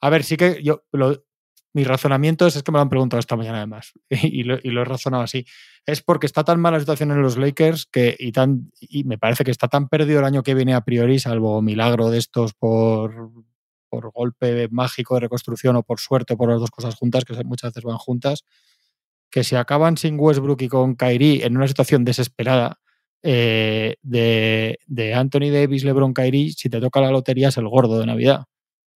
A ver, sí que yo lo, mi razonamiento es, que me lo han preguntado esta mañana además, y lo, he razonado así. Es porque está tan mala la situación en los Lakers que, y, tan, y me parece que está tan perdido el año que viene a priori, salvo milagro de estos por, por golpe mágico de reconstrucción o por suerte o por las dos cosas juntas, que muchas veces van juntas, que si acaban sin Westbrook y con Kyrie en una situación desesperada eh, de, Anthony Davis, LeBron, Kyrie, si te toca la lotería es el gordo de Navidad.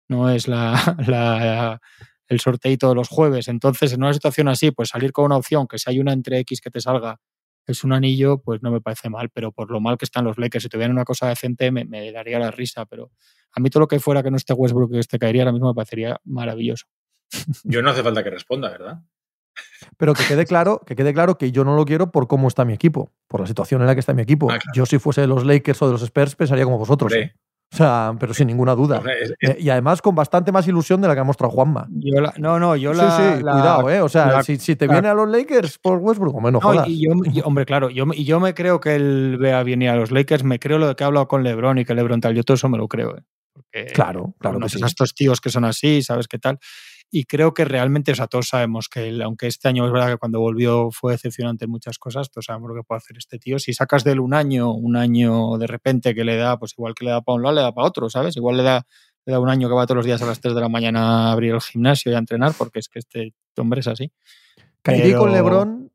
No es la, la el sorteito de los jueves. Entonces, en una situación así, pues salir con una opción, que si hay una entre X que te salga, es un anillo, pues no me parece mal, pero por lo mal que están los Lakers, si tuvieran una cosa decente, me, daría la risa, pero a mí todo lo que fuera que no esté Westbrook que este caería ahora mismo me parecería maravilloso. Yo no hace falta que responda, ¿verdad? Pero que quede claro, que quede claro que yo no lo quiero por cómo está mi equipo, por la situación en la que está mi equipo. Ah, yo si fuese de los Lakers o de los Spurs pensaría como vosotros. ¿eh? O sea, pero sin ninguna duda. Eh, y además con bastante más ilusión de la que ha mostrado Juanma. no, no, yo la. Sí, sí, cuidado, ¿eh? O sea, si, te viene a los Lakers por Westbrook, o menos no, y yo, hombre, claro, yo, y yo me creo que él vea bien a los Lakers, me creo lo de que ha hablado con LeBron y que LeBron tal, yo todo eso me lo creo, ¿eh? claro, claro. Que sí. estos tíos que son así, ¿sabes qué tal? Y creo que realmente, o sea, todos sabemos que, aunque este año es verdad que cuando volvió fue decepcionante en muchas cosas, todos sabemos lo que puede hacer este tío. Si sacas de él un año, un año de repente que le da, pues igual que le da para un lado, le da para otro, ¿sabes? Igual le da, le da un año que va todos los días a las 3 de la mañana a abrir el gimnasio y a entrenar, porque es que este hombre es así. Kyrie con LeBron,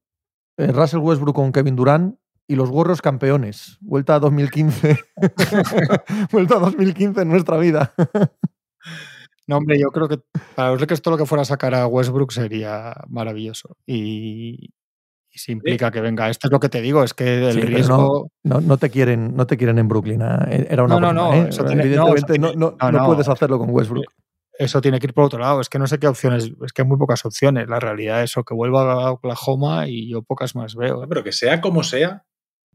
eh, Russell Westbrook con Kevin Durant y los gorros campeones. Vuelta a 2015. Vuelta a 2015 en nuestra vida. No, hombre, yo creo que para los Lakers todo lo que fuera a sacar a Westbrook sería maravilloso. Y, si implica que venga, esto es lo que te digo, es que el riesgo. No, no, te quieren, no te quieren en Brooklyn. ¿eh? Era una no, no, no, Evidentemente no, puedes hacerlo con Westbrook. Eso tiene que ir por otro lado. Es que no sé qué opciones, es que hay muy pocas opciones. La realidad es eso, que vuelva a Oklahoma y yo pocas más veo. ¿eh? Pero que sea como sea,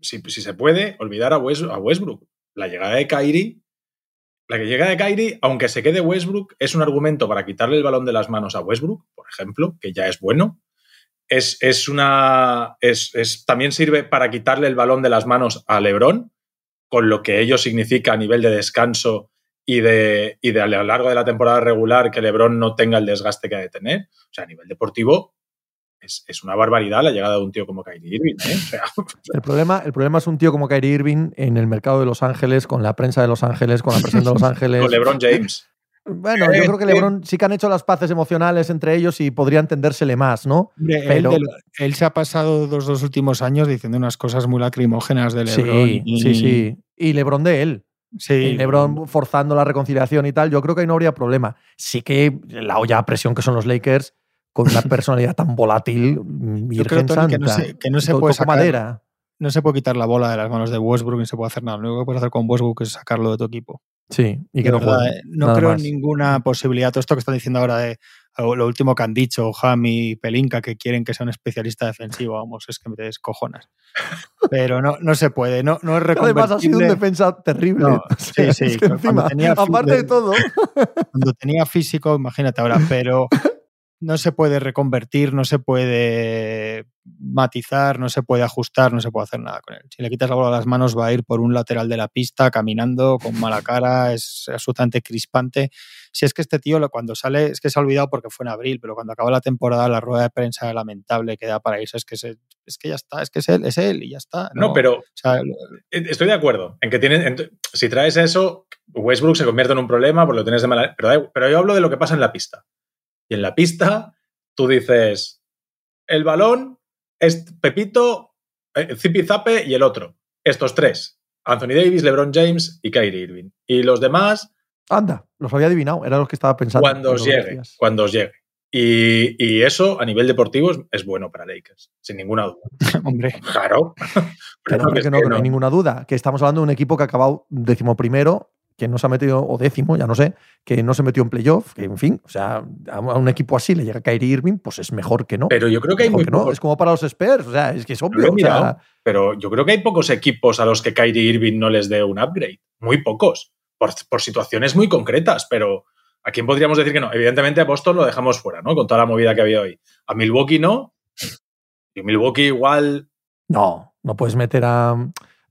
si, se puede, olvidar a, a Westbrook. La llegada de Kyrie la que llega de Kyrie, aunque se quede Westbrook, es un argumento para quitarle el balón de las manos a Westbrook, por ejemplo, que ya es bueno. Es, es una. Es, también sirve para quitarle el balón de las manos a LeBron, con lo que ello significa a nivel de descanso y de, y de a lo largo de la temporada regular que LeBron no tenga el desgaste que ha de tener. O sea, a nivel deportivo, es, una barbaridad la llegada de un tío como Kyrie Irving. ¿eh? el, problema, el problema es un tío como Kyrie Irving en el mercado de Los Ángeles, con la prensa de Los Ángeles, con la presión de Los Ángeles. con LeBron James. Bueno, yo creo que LeBron sí que han hecho las paces emocionales entre ellos y podría entendérsele más, ¿no? Pero... Él, se ha pasado los dos últimos años diciendo unas cosas muy lacrimógenas de LeBron. Sí, y... sí, sí. Y LeBron de él. Sí. Y LeBron forzando la reconciliación y tal, yo creo que ahí no habría problema. Sí que la olla a presión que son los Lakers con una personalidad tan volátil, Virgen Santa, que no se, que no se puede sacar, madera. No se puede quitar la bola de las manos de Westbrook ni se puede hacer nada. Lo único que puedes hacer con Westbrook es sacarlo de tu equipo. Sí, y que no juegue. Eh, no creo en ninguna posibilidad. Todo esto que están diciendo ahora de lo último que han dicho, Jami y Pelinka, que quieren que sea un especialista defensivo, vamos, es que me descojonas. Pero no, no se puede, no, no es reconvertible. Además ha sido un defensa terrible. sí, sí. aparte de todo. Cuando tenía físico, imagínate ahora, pero no se puede reconvertir, no se puede matizar, no se puede ajustar, no se puede hacer nada con él. Si le quitas la bola a las manos va a ir por un lateral de la pista caminando con mala cara, es absolutamente crispante. Si es que este tío cuando sale, es que se ha olvidado porque fue en abril, pero cuando acaba la temporada la rueda de prensa lamentable que da para irse, es que, es que ya está, es que es él, es él y ya está. No, pero estoy de acuerdo en que tiene, si traes eso, Westbrook se convierte en un problema porque lo tienes de mala... Pero, pero yo hablo de lo que pasa en la pista. Y en la pista tú dices, el balón es Pepito, eh, Zipizape y el otro. estos tres. Anthony Davis, LeBron James y Kyrie Irving. Y los demás... Anda, los había adivinado, era los que estaba pensando. Cuando os llegue, cuando os llegue. Y, y, eso a nivel deportivo es, es, bueno para Lakers, sin ninguna duda. Hombre. Claro. Pero no, que, que no, no, hay ninguna duda. Que estamos hablando de un equipo que ha acabado decimoprimero que no se ha metido, o décimo, ya no sé, que no se metió en playoff, que en fin, o sea, a un equipo así le llega a Kyrie Irving, pues es mejor que no. Pero yo creo que hay muy que no. Es como para los Spurs, o sea, es que es obvio. O sea, pero yo creo que hay pocos equipos a los que Kyrie Irving no les dé un upgrade. Muy pocos. Por, por situaciones muy concretas, pero ¿a quién podríamos decir que no? Evidentemente a Boston lo dejamos fuera, ¿no? Con toda la movida que había hoy. A Milwaukee no. Y Milwaukee igual. No, no puedes meter a.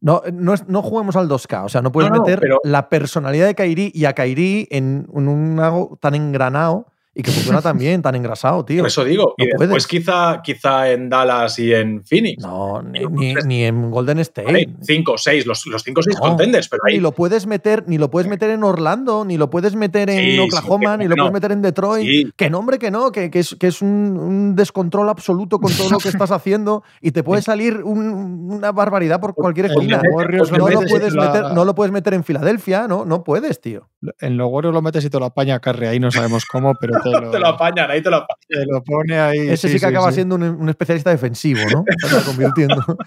No, no, es, no juguemos al 2K. O sea, no puedes no, meter pero- la personalidad de Kairi y a Kairi en, en un algo tan engranado y que funciona tan bien, tan engrasado, tío. Por eso digo. y no después puedes. quizá, quizá en Dallas y en Phoenix. No, ni, ni- ni en Golden State. Vale, cinco seis, los, los cinco o seis No, contenders, pero ahí Ni lo puedes meter, ni lo puedes meter en Orlando, ni lo puedes meter en Sí, Oklahoma, ni lo no. puedes meter en Detroit. Sí. Que no, hombre, que no, que, que es, que es un, un descontrol absoluto con todo lo que estás haciendo y te puede salir un- una barbaridad por cualquier Pues esquina. pues No lo, puedes la- meter, no lo puedes meter en Filadelfia, no, no puedes, tío. En los Warriors lo metes y te lo apaña Carre, ahí no sabemos cómo, pero te lo, te lo apañan, ahí te lo apañan. te lo pone ahí. Ese sí, que acaba siendo un, un especialista defensivo, ¿no? Se convirtiendo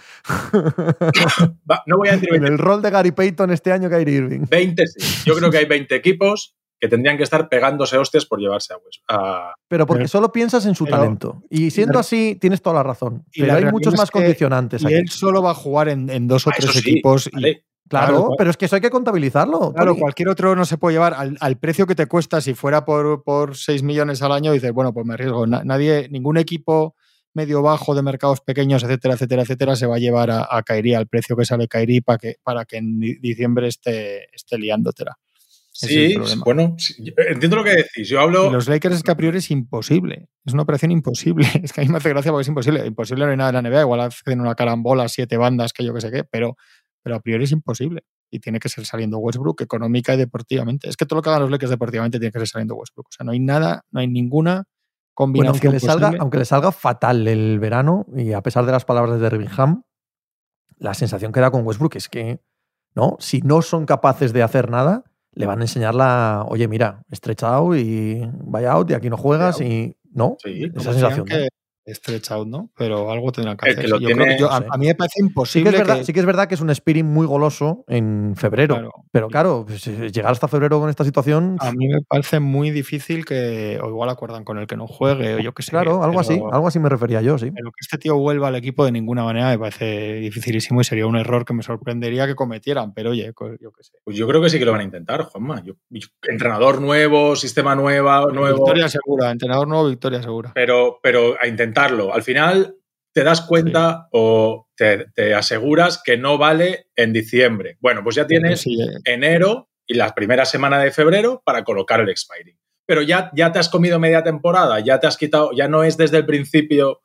Va, no voy a decir en 20, el rol de Gary Payton este año, Kyrie Irving. 20 sí. Yo creo que hay 20 equipos que tendrían que estar pegándose hostias por llevarse a West. a- Pero porque Pero- solo piensas en su pero- talento. Y siendo la- así, tienes toda la razón. y Pero la hay muchos más que- condicionantes Y aquí. él solo va a jugar en, en dos o Ah, tres sí, equipos. y-. Claro, Claro, pero es que eso hay que contabilizarlo. Claro, Tony. cualquier otro no se puede llevar al, al precio que te cuesta si fuera por, por 6 millones al año. Dices, bueno, pues me arriesgo. Na- nadie, ningún equipo medio bajo de mercados pequeños, etcétera, etcétera, etcétera, se va a llevar a, a Kairi al precio que sale Kairi para que, para que en di- diciembre esté, esté liándotela. Es Sí, bueno, sí, yo entiendo lo que decís. Yo hablo. Y los Lakers es que a priori es imposible. Es una operación imposible. Es que a mí me hace gracia porque es imposible. Imposible no hay nada en la NBA. Igual hacen una carambola, siete bandas, que yo que sé qué, pero, pero a priori es imposible. Y tiene que ser saliendo Westbrook económica y deportivamente. Es que todo lo que hagan los Lakers deportivamente tiene que ser saliendo Westbrook. O sea, no hay nada, no hay ninguna Bueno, combinación aunque le, salga, posible. aunque le salga fatal el verano, y a pesar de las palabras de Birmingham, la sensación que da con Westbrook es que, ¿no? Si no son capaces de hacer nada, le van a enseñar la, oye, mira, estrechado y vaya out y aquí no juegas y. ¿No? Sí, Esa sensación. ¿no? Stretch out, ¿no? Pero algo tendrán que El hacer. que lo sí. Yo creo tiene- que yo- a, sí. a mí me parece Sí que, imposible es verdad, que- sí que es verdad que es un Spirit muy goloso en febrero. Claro. Pero claro, pues, eh, llegar hasta febrero con esta situación. A mí me parece muy difícil que, o igual acuerdan con el que no juegue, o yo qué sé. claro, algo así, algo así me refería yo, sí. Pero que este tío vuelva al equipo de ninguna manera me parece dificilísimo y sería un error que me sorprendería que cometieran, pero oye, yo qué sé. Pues yo creo que sí que lo van a intentar, Juanma. Yo- yo- entrenador nuevo, sistema nueva, nuevo. Victoria segura, entrenador nuevo, victoria segura. pero, pero a intentarlo. Al final te das cuenta o te, te aseguras que no vale en diciembre. Bueno, pues ya tienes Sí, eh, enero y la primera semana de febrero para colocar el expiring. Pero ya, ya te has comido media temporada, ya te has quitado, ya no es desde el principio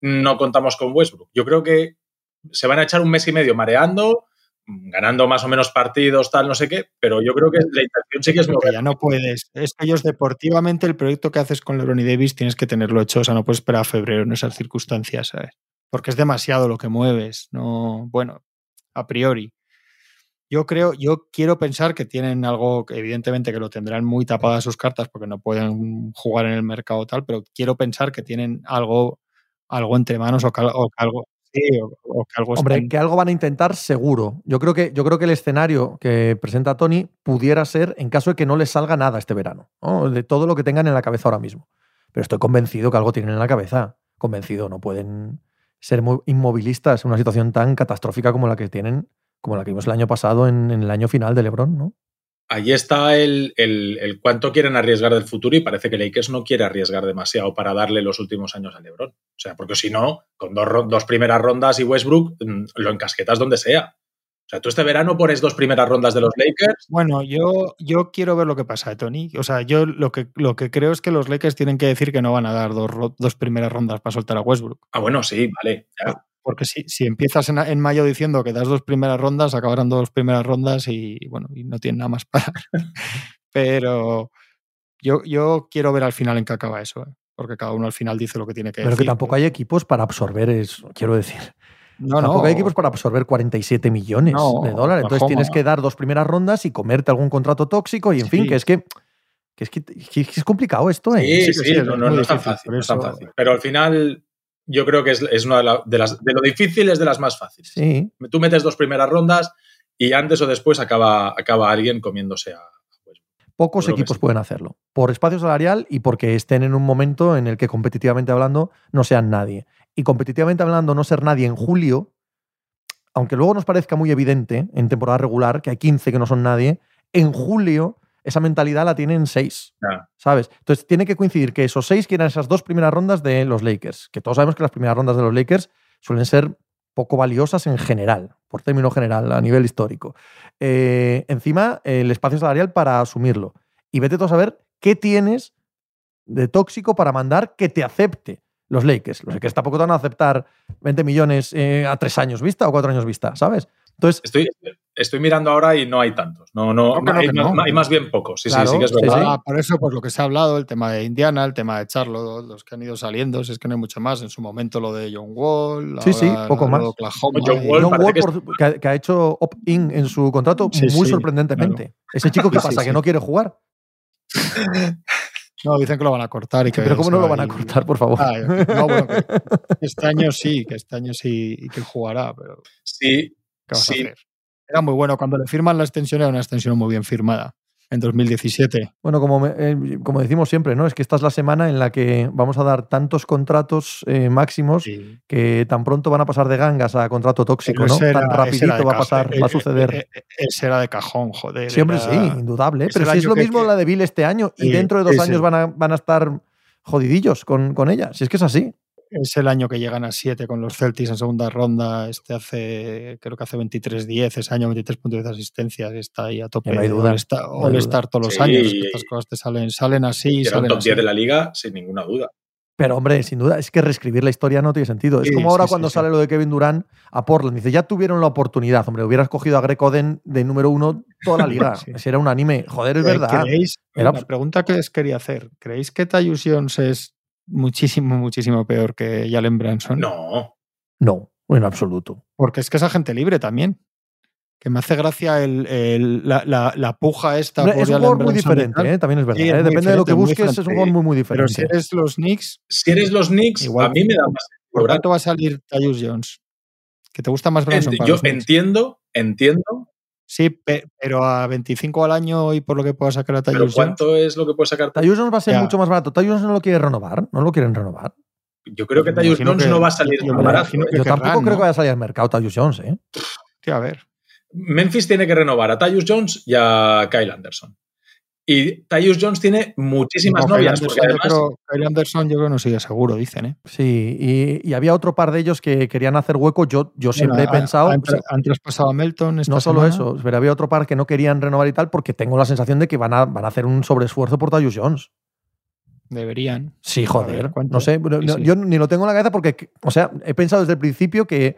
no contamos con Westbrook. Yo creo que se van a echar un mes y medio mareando, ganando más o menos partidos, tal, no sé qué, pero yo creo que la intención sí que es mover. ya no puedes. Es que ellos deportivamente el proyecto que haces con LeBron y Davis tienes que tenerlo hecho, o sea, no puedes esperar a febrero en esas circunstancias, ¿sabes? Porque es demasiado lo que mueves, no, bueno, a priori. Yo creo, yo quiero pensar que tienen algo, que evidentemente que lo tendrán muy tapadas sus cartas porque no pueden jugar en el mercado tal, pero quiero pensar que tienen algo, algo entre manos o que, o que algo, sí, o, o que algo Hombre, están- que algo van a intentar seguro. Yo creo que, yo creo que el escenario que presenta Tony pudiera ser en caso de que no les salga nada este verano, ¿no? de todo lo que tengan en la cabeza ahora mismo. Pero estoy convencido que algo tienen en la cabeza. Convencido, no pueden ser muy inmovilistas en una situación tan catastrófica como la que tienen, como la que vimos el año pasado en, en el año final de LeBron, ¿no? Ahí está el, el- el cuánto quieren arriesgar del futuro y parece que Lakers no quiere arriesgar demasiado para darle los últimos años a LeBron. O sea, porque si no, con dos, dos primeras rondas y Westbrook, mm, lo encasquetas donde sea. O sea, tú este verano pones dos primeras rondas de los Lakers. Bueno, yo, yo quiero ver lo que pasa, Tony. O sea, yo lo que, lo que creo es que los Lakers tienen que decir que no van a dar dos, dos primeras rondas para soltar a Westbrook. Ah, bueno, sí, vale. ya. Porque si, si empiezas en, en mayo diciendo que das dos primeras rondas, acabarán dos primeras rondas y bueno, y no tienen nada más para. Pero yo, yo quiero ver al final en qué acaba eso, ¿eh? porque cada uno al final dice lo que tiene que Pero que decir. tampoco hay equipos para absorber eso, quiero decir. No, Tampoco no. hay equipos para absorber 47 millones No, de dólares. Entonces tienes que dar dos primeras rondas y comerte algún contrato tóxico y en fin, que es que, que es que, que es complicado esto, ¿eh? Sí, sí que sí, sí, es no, no, es tan fácil, no es tan fácil. Pero al final, yo creo que es, es una de, la- de las. De lo difícil es de las más fáciles. Sí. Tú metes dos primeras rondas y antes o después acaba, acaba alguien comiéndose a. pues, Pocos equipos sí. pueden hacerlo. Por espacio salarial y porque estén en un momento en el que competitivamente hablando no sean nadie. Y competitivamente hablando no ser nadie en julio, aunque luego nos parezca muy evidente en temporada regular que hay 15 que no son nadie, en julio esa mentalidad la tienen 6. Ya. ¿Sabes? Entonces tiene que coincidir que esos 6 quieran esas dos primeras rondas de los Lakers. Que todos sabemos que las primeras rondas de los Lakers suelen ser poco valiosas en general, por término general, a nivel histórico. Eh, encima, el espacio salarial para asumirlo. Y vete tú a saber qué tienes de tóxico para mandar que te acepte los Lakers. Los Lakers tampoco te van a aceptar 20 millones eh, a tres años vista o cuatro años vista, ¿sabes? Entonces, Estoy, estoy mirando ahora y no hay tantos. No, no, No, que no, hay, que no. hay más bien pocos. Sí, Claro, sí, sí que es verdad. sí. Ah, por eso, pues lo que se ha hablado, el tema de Indiana, el tema de Charlotte, los que han ido saliendo, si es que no hay mucho más. En su momento lo de John Wall, Sí, sí, poco más. Oklahoma. John y- Wall John Wall, que por- que, ha- que ha hecho opt-in en su contrato Sí, muy sí, sorprendentemente. Ese chico, ¿qué pasa? sí. ¿Que no quiere jugar? No, dicen que lo van a cortar y que. Pero ¿cómo no lo va van a cortar, por favor? Ah, no, bueno, que este año sí, que este año sí y que jugará, pero Sí, ¿qué vas Sí. a hacer? Era muy bueno. Cuando le firman la extensión, era una extensión muy bien firmada. En 2017. Bueno, como, eh, como decimos siempre, ¿no? Es que esta es la semana en la que vamos a dar tantos contratos eh, máximos Sí. que tan pronto van a pasar de gangas a contrato tóxico, ¿no? era- tan rapidito va a pasar, eh, va a suceder. Ese era de cajón, joder. Siempre era- sí, indudable. es Pero si es lo que- mismo que- la de Bill este año y Sí, dentro de dos años van a, van a estar jodidillos con, con ella. Si es que es así. Es el año que llegan a 7 con los Celtics en segunda ronda. Este hace, creo que hace 23-10, ese año 23 puntos de asistencia. Está ahí a tope. no hay de duda, no hay All-Star todos los Sí, años. y- estas cosas te salen, salen así y salen top así. 10 de la liga, sin ninguna duda. Pero, hombre, sin duda, es que reescribir la historia no tiene sentido. Es Sí, como ahora sí, cuando sí. sale lo de Kevin Durant a Portland. Dice, ya tuvieron la oportunidad. Hombre, hubieras cogido a Greg Oden de número uno toda la liga. Sí. Ese era un anime. Joder, es Eh, verdad. ¿creéis, Era la abs- pregunta que les quería hacer. ¿Creéis que Tyus Jones es muchísimo, muchísimo peor que Jalen Branson? No. No, en absoluto. Porque es que es agente libre también. Que me hace gracia el, el- la, la- la puja esta. Por es un jugador muy diferente. ¿eh? también es verdad. Sí, es ¿eh? Depende de lo que busques, es un jugador muy, muy Pero diferente. si eres los Knicks, Si eres los Knicks, Igual a mí me da más. ¿por va a salir Tyus Jones? ¿Que te gusta más Branson? Ent- para Yo entiendo, entiendo, Sí, pe- pero a 25 al año y por lo que pueda sacar a Jones. ¿cuánto es lo que puede sacar? Tyus Jones va a ser Ya. mucho más barato. Tyus Jones no lo quiere renovar. No lo quieren renovar. Yo creo que imagino Jones que- no va a salir yo me barato. ¿eh? que Yo tampoco querrán, creo ¿no? que vaya a salir al mercado Tyus Jones. ¿eh? Tío, a ver. Memphis tiene que renovar a Tyus Jones y a Kyle Anderson. Y Tyus Jones tiene muchísimas No, novias, Anderson, yo además creo- Kyle Anderson yo creo que no sigue seguro, dicen, ¿eh? Sí, y, y había otro par de ellos que querían hacer hueco. Yo, yo siempre he pensado. Han, tra- han traspasado a Melton. esta No solo semana. eso, pero había otro par que no querían renovar y tal, porque tengo la sensación de que van a, van a hacer un sobreesfuerzo por Tyus Jones. Deberían. Sí, joder. no sé, no- Sí, no- sí. yo ni lo tengo en la cabeza porque, o sea, he pensado desde el principio que,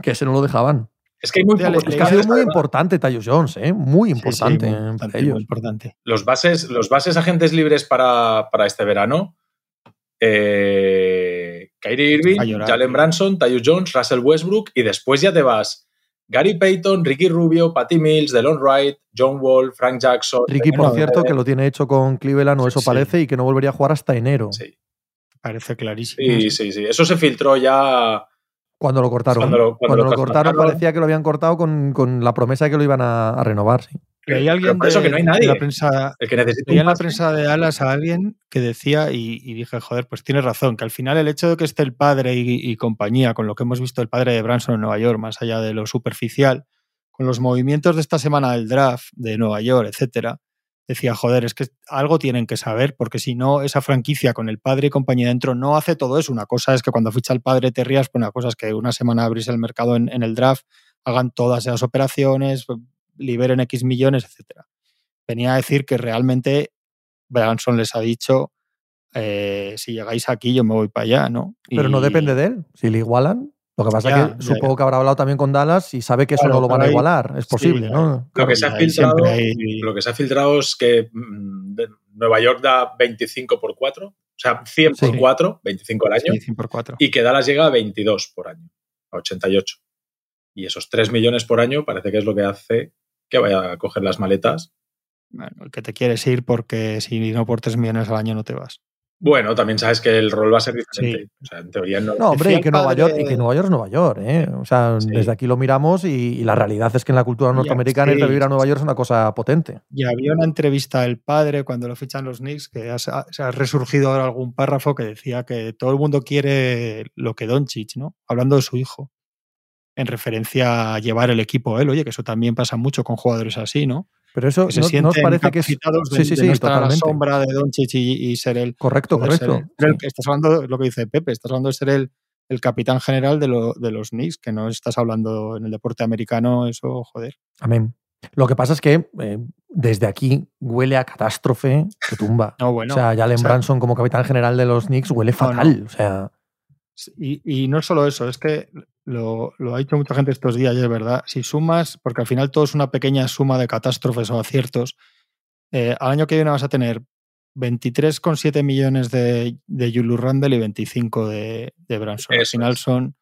que se no lo dejaban. Es que hay muy pocos le- muy importante Tyus Jones, ¿eh? Muy Sí, sí, importante muy para importante, ellos. muy importante. Los bases, los bases agentes libres para, para este verano. Eh, Kyrie Irving. Jalen Branson, Tyus Jones, Russell Westbrook y después ya te vas Gary Payton, Ricky Rubio, Patty Mills, Delon Wright, John Wall, Frank Jackson. Ricky, por cierto, que lo tiene hecho con Cleveland, o eso sí. parece, y que no volvería a jugar hasta enero. Sí, Parece clarísimo. sí, sí, sí. Eso se filtró ya. Cuando lo cortaron. Cuando lo- cuando lo cortaron, parecía que lo habían cortado con, con la promesa de que lo iban a, a renovar. Sí. Leí alguien por eso de, que no hay de nadie. la prensa, El que un en la prensa de Alas a alguien que decía, y, y dije, joder, pues tienes razón, que al final el hecho de que esté el padre y, y compañía, con lo que hemos visto el padre de Branson en Nueva York, más allá de lo superficial, con los movimientos de esta semana del draft de Nueva York, etcétera, decía, joder, es que algo tienen que saber, porque si no, esa franquicia con el padre y compañía dentro no hace todo eso. Una cosa es que cuando ficha el padre te rías, pues una cosa es que una semana abrís el mercado en, en el draft, hagan todas esas operaciones, liberen X millones, etcétera. Venía a decir que realmente Branson les ha dicho, eh, si llegáis aquí yo me voy para allá, ¿no? Pero no depende de él. Si le igualan, lo que pasa Ya, es que ya, supongo que habrá hablado también con Dallas y sabe que eso Claro, no lo van a ahí- igualar. Es sí, posible, claro. ¿no? Lo que se ha ahí filtrado, hay- lo que se ha filtrado es que mm, Nueva York da 25 por 4, o sea, 100 por Sí. 4, 25 al año, Sí, 100 por 4. y que Dallas llega a 22 por año. a 88. Y esos 3 millones por año parece que es lo que hace que vaya a coger las maletas. Bueno, el que te quieres ir porque si no por 3 millones al año no te vas. Bueno, también sabes que el rol va a ser diferente. O sea, en teoría no. No, hombre, y que, Nueva York, y que Nueva York es Nueva York, ¿eh? O sea, Sí. desde aquí lo miramos y, y la realidad es que en la cultura norteamericana ir sí. de vivir a Nueva York es una cosa potente. Y había una entrevista del padre cuando lo fichan los Knicks que ha, se ha resurgido ahora algún párrafo que decía que todo el mundo quiere lo que Doncic, ¿no? Hablando de su hijo. En referencia a llevar el equipo a él. Oye, que eso también pasa mucho con jugadores así, ¿no? Pero eso se no, ¿no os sienten parece que es. incapacitados de, Sí, sí, de sí, totalmente. sombra de Doncic y, y ser el. Correcto, correcto. ser el Sí. estás hablando de lo que dice Pepe, estás hablando de ser el, el capitán general de, lo- de los Knicks, que no estás hablando en el deporte americano, eso, joder. Amén. Lo que pasa es que eh, desde aquí huele a catástrofe que tumba. No, bueno. o sea, Jalen o sea, Branson como capitán general de los Knicks huele No, fatal. O sea, Y, y no es solo eso, es que lo, lo ha dicho mucha gente estos días y es verdad. Si sumas, porque al final todo es una pequeña suma de catástrofes o aciertos, eh, al año que viene vas a tener 23,7 millones de, de Julius Randle y 25 de, de Branson. al final es. son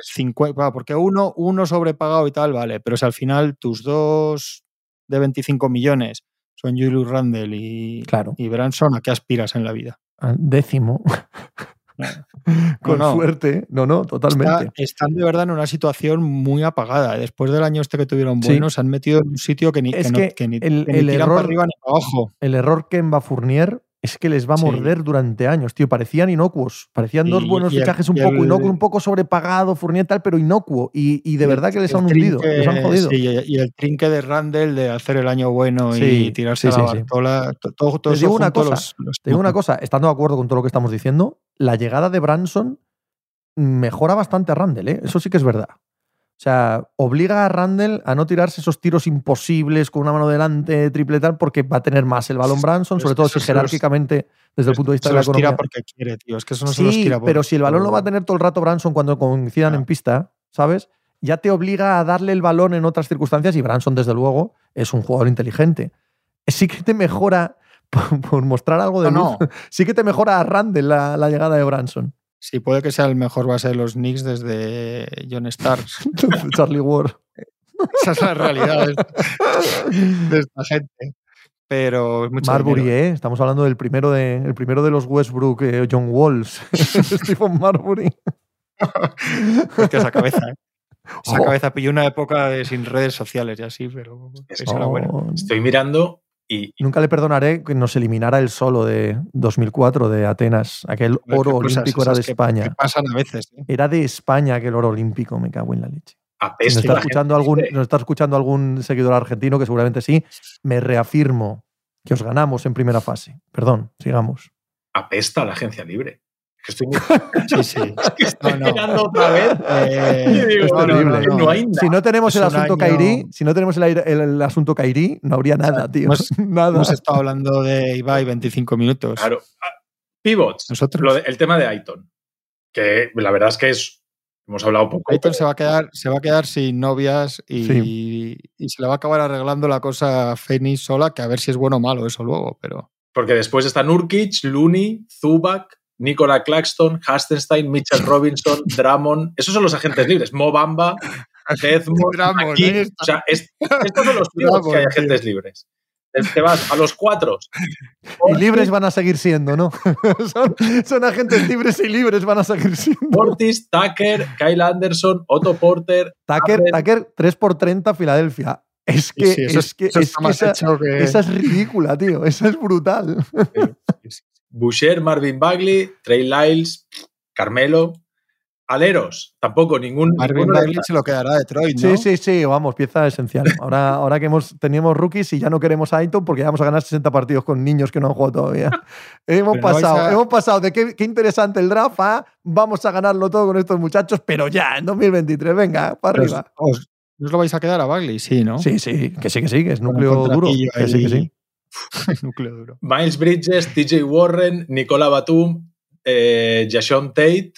Eso. 50, porque uno, uno sobrepagado y tal, vale, pero si al final tus dos de 25 millones son Julius Randle y, claro, y Branson, ¿a qué aspiras en la vida? al décimo. Con no. suerte. No, no, Está- totalmente. están de verdad en una situación muy apagada. Después del año este que tuvieron Sí. bueno, se han metido en un sitio que ni, Es que no- que ni- el- ni el error- para arriba ni para abajo. El error que en Fournier es que les va a Sí. morder durante años, tío. Parecían inocuos. Parecían dos Y- buenos y el- fichajes un poco inocuos, un poco sobrepagado, Fournier tal, pero inocuo. Y, y de verdad que les han hundido, trinque- les han jodido. sí, y el trinque de Randall de hacer el año bueno Sí, y tirarse sí, a la. Bartola. to- Todo, todo Te digo una cosa, los- los- Te digo una cosa, estando de acuerdo con todo lo que estamos diciendo, la llegada de Branson mejora bastante a Randall, ¿eh? Eso sí que es verdad. O sea, obliga a Randall a no tirarse esos tiros imposibles con una mano delante, triple tal, porque va a tener más el balón Branson, sobre todo si jerárquicamente, desde el punto de vista se de la los tira porque quiere, tío. Es que eso no se los Sí, tira por- pero si el balón lo va a tener todo el rato Branson cuando coincidan en pista, ¿sabes? Ya te obliga a darle el balón en otras circunstancias y Branson, desde luego, es un jugador inteligente. Sí que te mejora, por, por mostrar algo de No, luz, sí que te mejora a Randall la, la llegada de Branson. Sí, puede que sea el mejor base de los Knicks desde John Starks. Charlie Ward. Esa es la realidad de, esta gente. Pero Marbury, dinero. ¿eh? Estamos hablando del primero de, el primero de los Westbrook, eh, John Walls. Stephen Marbury. Hostia, esa cabeza, ¿eh? Esa Oh. cabeza pilló una época de sin redes sociales y así, pero Es esa era buena. Oh, Estoy mirando y, Nunca le perdonaré que nos eliminara el solo de 2004 de Atenas. Aquel oro olímpico era de que- España. que pasan a veces. ¿eh? Era de España aquel oro olímpico, me cago en la leche. Si apesta nos está, escuchando algún, nos está escuchando algún seguidor argentino, que seguramente sí, me reafirmo que os ganamos en primera fase. Perdón, sigamos. Apesta la agencia libre. Es que estoy, Sí, sí. que estoy No, no. mirando otra vez. Eh, digo, es no, hay nada. Si no tenemos Es el un asunto año- Kairi, si no tenemos el, aire- el- el asunto Kairi, no habría nada, tío. hemos- nada. Hemos estado hablando de Ibai 25 minutos. Claro. Ah, Pivots. Nosotros. Lo de- el tema de Aiton. Que la verdad es que es. Hemos hablado poco. Aiton se va a quedar, se va a quedar sin novias y, y se le va a acabar arreglando la cosa a Fenix sola, que a ver si es bueno o malo eso luego, pero Porque después están Nurkic, Looney, Zubac, Nicola Claxton, Hastenstein, Mitchell Robinson, Drummond. Esos son los agentes libres. Mo Bamba, Desmond, Drummond. ¿eh? O sea, es- estos son los pivots que hay Drummond, agentes libres. Te vas a los cuatro. Y libres van a seguir siendo, ¿no? son, son agentes libres y libres van a seguir siendo. Portis, Tucker, Kyle Anderson, Otto Porter. Tucker. Tucker 3 por 30 Filadelfia. Es que, Sí, eso es que, eso es está que más esa, hecho que- esa es ridícula, tío. Esa es brutal. Boucher, Marvin Bagley, Trey Lyles, Carmelo. Aleros, tampoco ningún. Marvin Bagley se lo quedará a Detroit, ¿no? Sí, sí, sí, vamos, pieza esencial. Ahora, ahora que hemos, teníamos rookies y ya no queremos a Aiton porque ya vamos a ganar 60 partidos con niños que no han jugado todavía. hemos, Pero no vais pasado, a- hemos pasado de qué, qué interesante el draft a vamos a ganarlo todo con estos muchachos, pero ya, en 2023, venga, para Pero arriba. os- ¿No os lo vais a quedar a Bagley? Sí, ¿no? Sí, sí, que sí, que sí, que es núcleo duro. Que sí, que sí. Núcleo duro. Miles Bridges, TJ Warren, Nicola Batum, eh, Jashon Tate,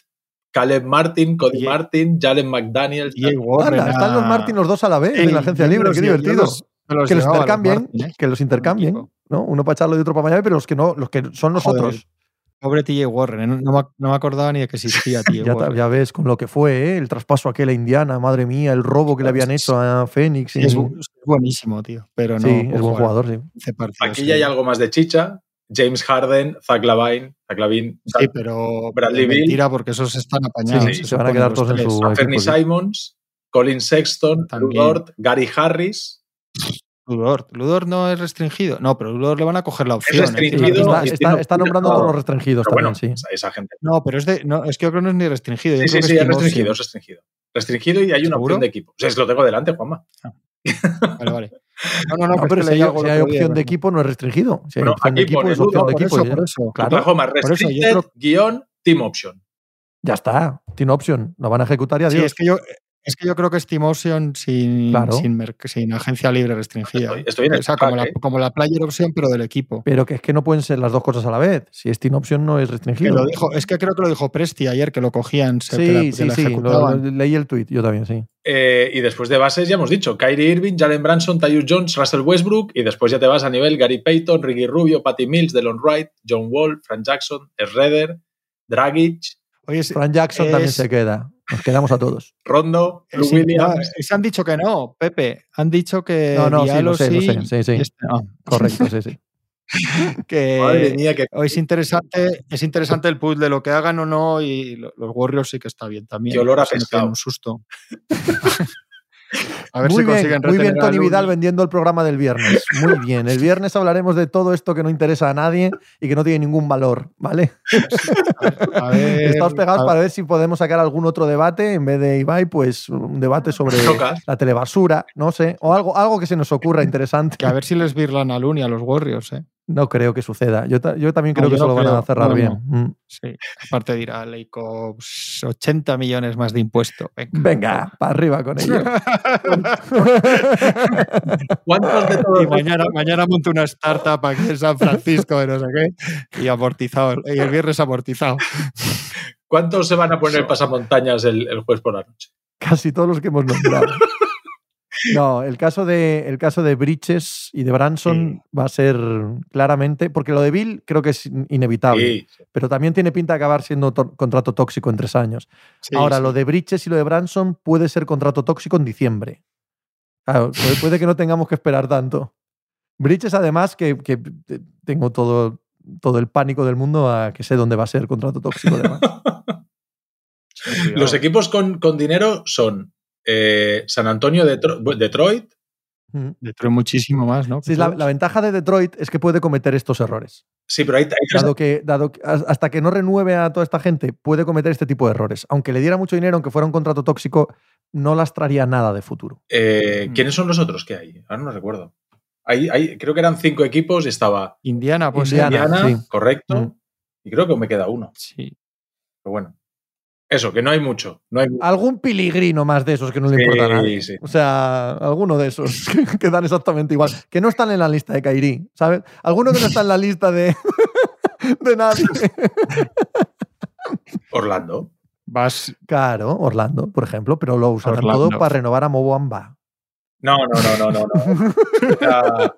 Caleb Martin, Cody Martin, Jalen McDaniel. DJ Warren. Anda, están los a- Martin los dos a la vez en la agencia libre, los qué divertido. los- los que los intercambien, Martin, ¿eh? que los intercambien. ¿no? Uno para echarlo y otro para Miami, pero los que no, los que son Joder. Pobre TJ Warren, ¿eh? no, me, no me acordaba ni de que existía TJ Ya, Warren. ya ves con lo que fue, ¿eh? el traspaso aquel a Indiana, madre mía, el robo que le habían hecho a Phoenix. Sí, y- es, bu- es buenísimo, tío. Pero no. sí, es buen jugador, sí. 15 partidos Aquí ya hay algo más de chicha. James Harden, Zach Lavine, Zach Lavine, Sí, pero Bradley Bill. mentira porque esos están apañados. Sí, sí, se van a quedar todos en su- sí. Simons, Colin Sexton, Lou. Dort, Gary Harris. Ludor. Ludor no es restringido. No, pero Ludor le van a coger la opción. ¿eh? Sí, está, nombrando no, todos los restringidos bueno, también, sí. esa gente. No, pero es de. No, es que yo creo que no es ni restringido. Yo Sí, creo sí, que sí, es Team restringido, Option. es restringido. Restringido y hay una ¿Seguro? opción de equipo. O sea, es lo tengo delante, Juanma. Vale, vale. No, no, no, pero si hay, si día, opción de equipo, no es restringido. Si hay Bueno, opción de equipo, es opción Ludo, de por equipo. eso, ya. por eso. Claro, Oklahoma, por restricted, guion, team option. ya está. Tiene opción. Lo van a ejecutar y Sí, adiós. es que yo. Es que yo creo que es Team Option sin, Claro. sin, sin agencia libre restringida. Estoy- estoy en el o sea, como la, ¿eh? como la player option, pero del equipo. Pero que es que no pueden ser las dos cosas a la vez. Si es team option, no es Que restringido. lo dijo, es que creo que lo dijo Presti ayer, que lo cogían, se- que la, Sí, que sí, sí. lo- ejecutaban. lo- leí el tweet, yo también, sí. Eh, y después de bases ya hemos dicho Kyrie Irving, Jalen Branson, Tyus Jones, Russell Westbrook y después ya te vas a nivel Gary Payton, Ricky Rubio, Patty Mills, Delon Wright, John Wall, Frank Jackson, Schroeder, Dragic, Oye, sí, Fran Jackson también se queda. Nos quedamos a todos. Rondo, Lou sí, Williams. eh, se han dicho que no, Pepe. Han dicho que No, no, sí, lo sé, lo sí, sé, sí, sí. y este no. Correcto, sí, sí. Que Madre mía, que hoy es interesante, es interesante el puzzle de lo que hagan o no y lo- los Warriors sí que está bien también. Qué olor a pescado. un susto. a ver muy si bien, consiguen muy bien Tony. Vidal vendiendo el programa del viernes. Muy bien. El viernes hablaremos de todo esto que no interesa a nadie y que no tiene ningún valor, ¿vale? A ver, Estamos pegados a- para ver si podemos sacar algún otro debate en vez de Ibai, pues un debate sobre Tocas. la telebasura, no sé, o algo, algo que se nos ocurra interesante. que a ver si les virlan a Looney a los Warriors, ¿eh? No creo que suceda. Yo, ta- yo también No, creo que yo no lo van a cerrar No, bien. Mm. Sí. Aparte dirá Leicos 80 millones más de impuesto. Venga. Venga, para arriba con ello. ¿Cuántos de todos Y mañana, mañana monto una startup aquí en San Francisco de no sé qué. Y amortizado. Y el viernes amortizado. ¿Cuántos se van a poner pasamontañas el, el jueves por la noche? Casi todos los que hemos nombrado. No, el caso de, el caso de Bridges y de Branson va a ser claramente, porque lo de Bill creo que es in- inevitable, Sí, pero también tiene pinta de acabar siendo to- contrato tóxico en tres años. Sí, Ahora, lo de Bridges y lo de Branson puede ser contrato tóxico en diciembre. Claro, puede, puede que no tengamos que esperar tanto. Bridges, además, que, que tengo todo, todo el pánico del mundo a que sé dónde va a ser contrato tóxico. Además. Los equipos con, con dinero son eh, San Antonio, Detro- Detroit. Detroit muchísimo más, ¿no? Sí, la, la ventaja de Detroit es que puede cometer estos errores. Sí, pero hay, hay tres- Dado que, dado que has- hasta que no renueve a toda esta gente, puede cometer este tipo de errores. Aunque le diera mucho dinero, aunque fuera un contrato tóxico, no lastraría nada de futuro. eh, Mm. ¿Quiénes son los otros que hay? Ahora no recuerdo. Hay, hay- creo que eran cinco equipos y estaba Indiana, pues Indiana. Indiana, sí. correcto, Mm. y creo que me queda uno. Sí. Pero bueno. Eso, que no hay mucho. No hay mucho. Algún piligrino más de esos que no le Sí, importa a nadie. sí. O sea, alguno de esos que, dan exactamente igual. Que no están en la lista de Kairi, ¿sabes? Alguno que no está en la lista de, de nadie. Orlando. Vas. Claro, Orlando, por ejemplo, pero lo usarán Orlando. todo para renovar a Mobamba. No, no, no, no, no. no. Ya-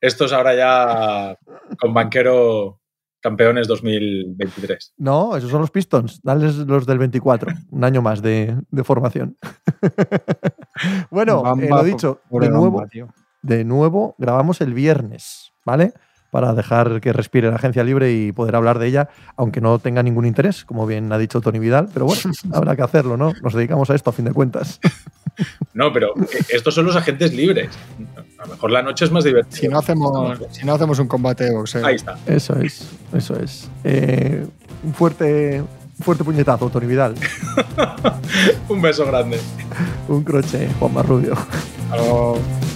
estos ahora ya con banquero campeones 2023. No, esos son los Pistons. Dales los del 24. Un año más de, de formación. bueno, Bamba, eh, lo dicho, de nuevo, Bamba, de nuevo grabamos el viernes, ¿vale? Para dejar que respire la agencia libre y poder hablar de ella, aunque no tenga ningún interés, como bien ha dicho Tony Vidal, pero bueno, habrá que hacerlo, ¿no? Nos dedicamos a esto a fin de cuentas. No, pero eh, estos son los agentes libres. A lo mejor la noche es más divertida. Si no, hacemos, si no hacemos un combate de boxeo. Ahí está. Eso es, eso es. Eh, un fuerte, un fuerte puñetazo, Tony Vidal. Un beso grande. Un croche, Juan Marrubio. Hasta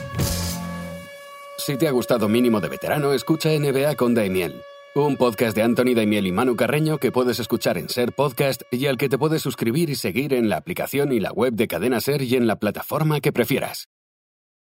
Si te ha gustado Mínimo de Veterano, escucha NBA con Daimiel, un podcast de Anthony Daimiel y Manu Carreño que puedes escuchar en Ser Podcast y al que te puedes suscribir y seguir en la aplicación y la web de Cadena Ser y en la plataforma que prefieras.